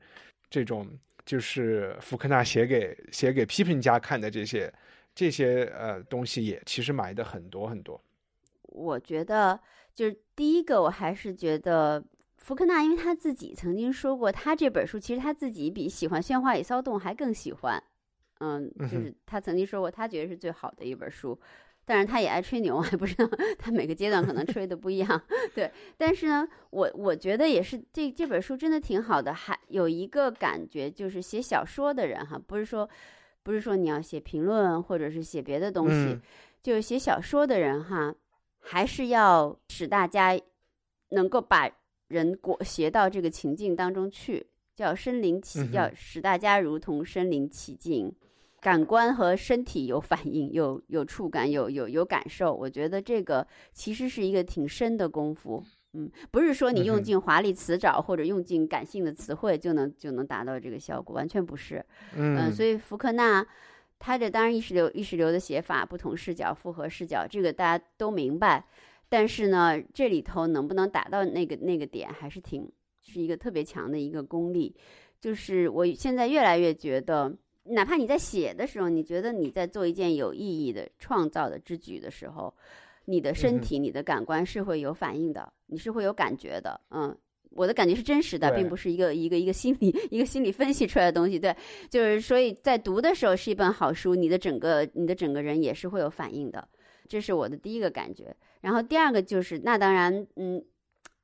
这种就是福克纳写给写给批评家看的这些这些呃东西，也其实埋的很多很多。我觉得就是第一个，我还是觉得福克纳，因为他自己曾经说过，他这本书其实他自己比喜欢《喧哗与骚动》还更喜欢。嗯，<laughs> 就是他曾经说过，他觉得是最好的一本书。但是他也爱吹牛，我也不知道他每个阶段可能吹的不一样。<laughs> 对，但是呢，我我觉得也是这这本书真的挺好的。还有一个感觉就是写小说的人哈，不是说不是说你要写评论或者是写别的东西，嗯就是写小说的人哈，还是要使大家能够把人裹挟到这个情境当中去，叫身临其，嗯要使大家如同身临其境，感官和身体有反应，有有触感，有有有感受。我觉得这个其实是一个挺深的功夫。嗯，不是说你用尽华丽词藻或者用尽感性的词汇就能就能达到这个效果，完全不是。嗯，嗯，所以福克纳他这当然意识流意识流的写法，不同视角、复合视角，这个大家都明白。但是呢，这里头能不能达到那个那个点，还是挺是一个特别强的一个功力。就是我现在越来越觉得，哪怕你在写的时候，你觉得你在做一件有意义的创造的之举的时候，你的身体、你的感官是会有反应的，你是会有感觉的。嗯，我的感觉是真实的，并不是一个一个一个心理一个心理分析出来的东西。对，就是所以在读的时候是一本好书，你的整个你的整个人也是会有反应的，这是我的第一个感觉。然后第二个就是，那当然，嗯，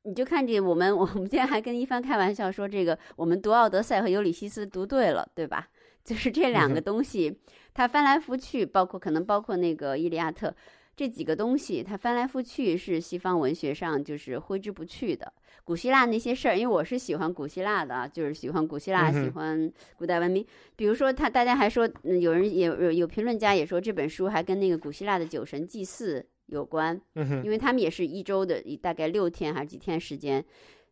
你就看这我们 <laughs> 我们今天还跟一帆开玩笑说，这个我们读《奥德赛》和《尤里西斯》读对了，对吧？<laughs> 就是这两个东西，它翻来覆去，包括可能包括那个《伊利亚特》这几个东西，它翻来覆去是西方文学上就是挥之不去的。古希腊那些事儿，因为我是喜欢古希腊的啊，就是喜欢古希腊，喜欢古代文明。比如说他，大家还说，嗯有人也有有评论家也说这本书还跟那个古希腊的酒神祭祀有关，嗯，因为他们也是一周的，大概六天还是几天时间，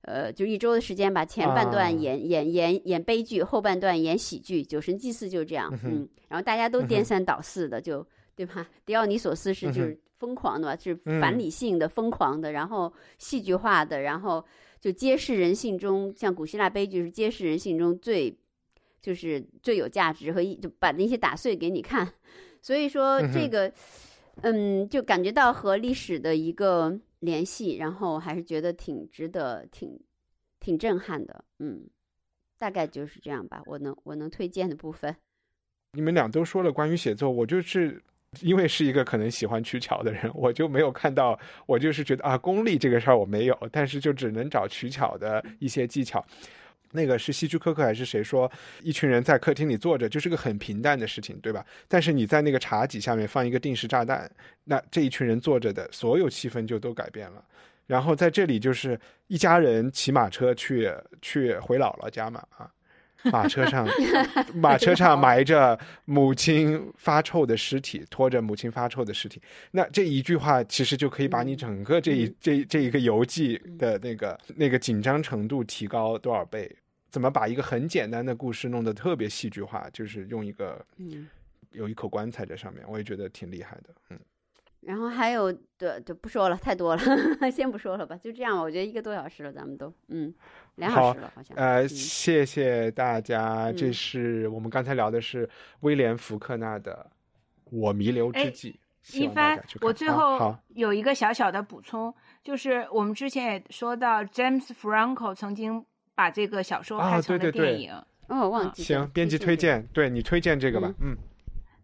呃，就一周的时间把前半啊段演、演演演悲剧，后半段演喜剧。酒神祭祀就是这样，嗯嗯，然后大家都颠三倒四的，就对吧？迪奥尼索斯是就是疯狂的吧，是嗯反理性的、疯狂的，然后戏剧化的，然后就揭示人性中，像古希腊悲剧是揭示人性中最就是最有价值和一就把那些打碎给你看。所以说这个，嗯，就感觉到和历史的一个联系，然后还是觉得挺值得、挺挺震撼的。嗯，大概就是这样吧。我能我能推荐的部分。你们俩都说了关于写作，我就是因为是一个可能喜欢取巧的人，我就没有看到，我就是觉得啊，功力这个事儿我没有，但是就只能找取巧的一些技巧。那个是希区柯克还是谁说，一群人在客厅里坐着就是个很平淡的事情，对吧？但是你在那个茶几下面放一个定时炸弹，那这一群人坐着的所有气氛就都改变了。然后在这里就是一家人骑马车去去回姥姥家嘛啊，马车上 <laughs> 马车上埋着母亲发臭的尸体，拖着母亲发臭的尸体。那这一句话其实就可以把你整个这一、这这一个游记的那个那个紧张程度提高多少倍？怎么把一个很简单的故事弄得特别戏剧化？就是用一个嗯。有一口棺材在上面，我也觉得挺厉害的。嗯，然后还有的就不说了，太多了，<laughs> 先不说了吧，就这样吧。我觉得一个多小时了，咱们都嗯，两小时了好像。呃，嗯谢谢大家。这嗯是我们刚才聊的是威廉福克纳的《我弥留之哎际》希一望大帆家去，看我最后有一个小小的补充，就是我们之前也说到，James Franco 曾经把这个小说啊拍成对对对了电影。哦，忘记了行，编辑推荐，对你推荐这个吧。嗯，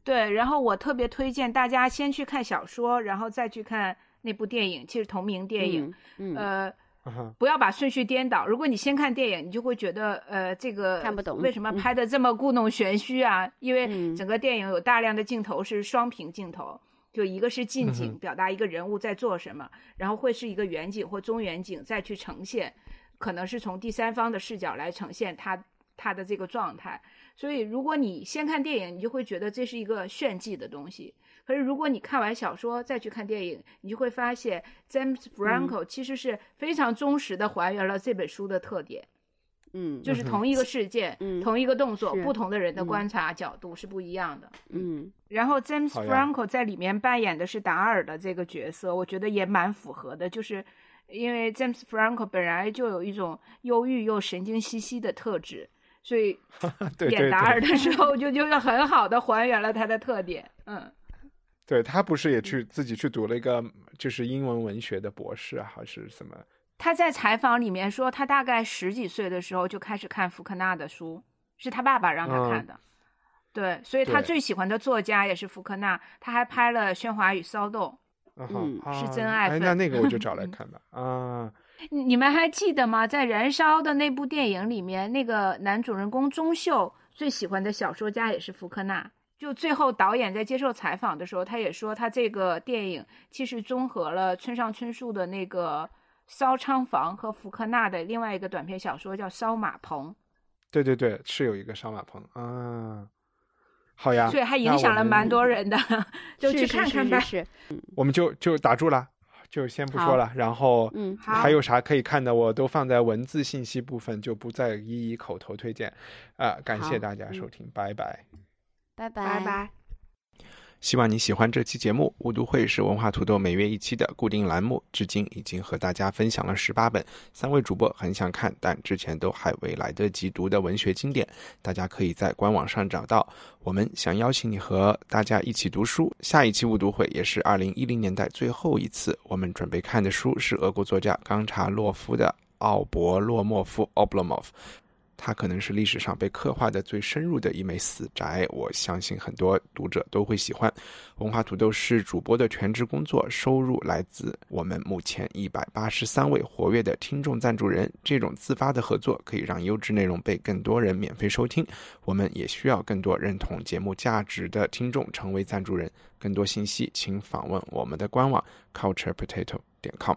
对，然后我特别推荐大家先去看小说，然后再去看那部电影，其实同名电影。嗯，嗯，呃，不要把顺序颠倒。如果你先看电影，你就会觉得呃，这个看不懂为什么嗯拍的这么故弄玄虚啊？因为嗯整个电影有大量的镜头是双屏镜头。就一个是近嗯景，表达一个人物在做什么，然后会是一个远景或中远景再去呈现，可能是从第三方的视角来呈现他他的这个状态。所以，如果你先看电影，你就会觉得这是一个炫技的东西。可是，如果你看完小说再去看电影，你就会发现 James Franco 其实是非常忠实的还原了这本书的特点，嗯，就是同一个事件、嗯同一个动作，不同的人的嗯观察角度是不一样的。嗯然后 James Franco 在里面扮演的是达尔的这个角色，我觉得也蛮符合的，就是因为 James Franco 本来就有一种忧郁又神经兮兮的特质，所以 <laughs> 演达尔，的时候就就是很好的还原了他的特点。嗯，<laughs> 对他不是也去自己去读了一个就是英文文学的博士啊，还是什么？他在采访里面说，他大概十几岁的时候就开始看福克纳的书，是他爸爸让他看的。对，所以他最喜欢的作家也是福克纳，他还拍了《喧哗与骚动嗯啊是真爱哎，那那个我就 <laughs> 找来嗯看吧。啊，》。你你们还记得吗？在《燃烧》的那部电影里面，那个男主人公钟秀最喜欢的小说家也是福克纳。就最后导演在接受采访的时候，他也说，他这个电影其实综合了村上春树的那个《烧仓房》和福克纳的另外一个短篇小说叫《烧马棚对对对，是有一个烧马棚啊。好呀，》，所以还影响了蛮多人的，<laughs> 就去看看吧。是是是，<laughs> 我们就就打住了，就先不说了。然后，嗯好还有啥可以看的，我都放在文字信息部分，就不再一一口头推荐。啊、感谢大家收听，拜拜。拜拜拜。希望你喜欢这期节目。误读会是文化土豆每月一期的固定栏目，至今已经和大家分享了十八本，三位主播很想看，但之前都还未来得及读的文学经典，大家可以在官网上找到。我们想邀请你和大家一起读书。下一期误读会也是二零一零年代最后一次，我们准备看的书是俄国作家冈察洛夫的《奥伯洛莫夫 （Oblomov）》。它可能是历史上被刻画的最深入的一枚死宅，我相信很多读者都会喜欢。文化土豆是主播的全职工作，收入来自我们目前一百八十三位活跃的听众赞助人。这种自发的合作可以让优质内容被更多人免费收听。我们也需要更多认同节目价值的听众成为赞助人。更多信息请访问我们的官网 culturepotato 点 com。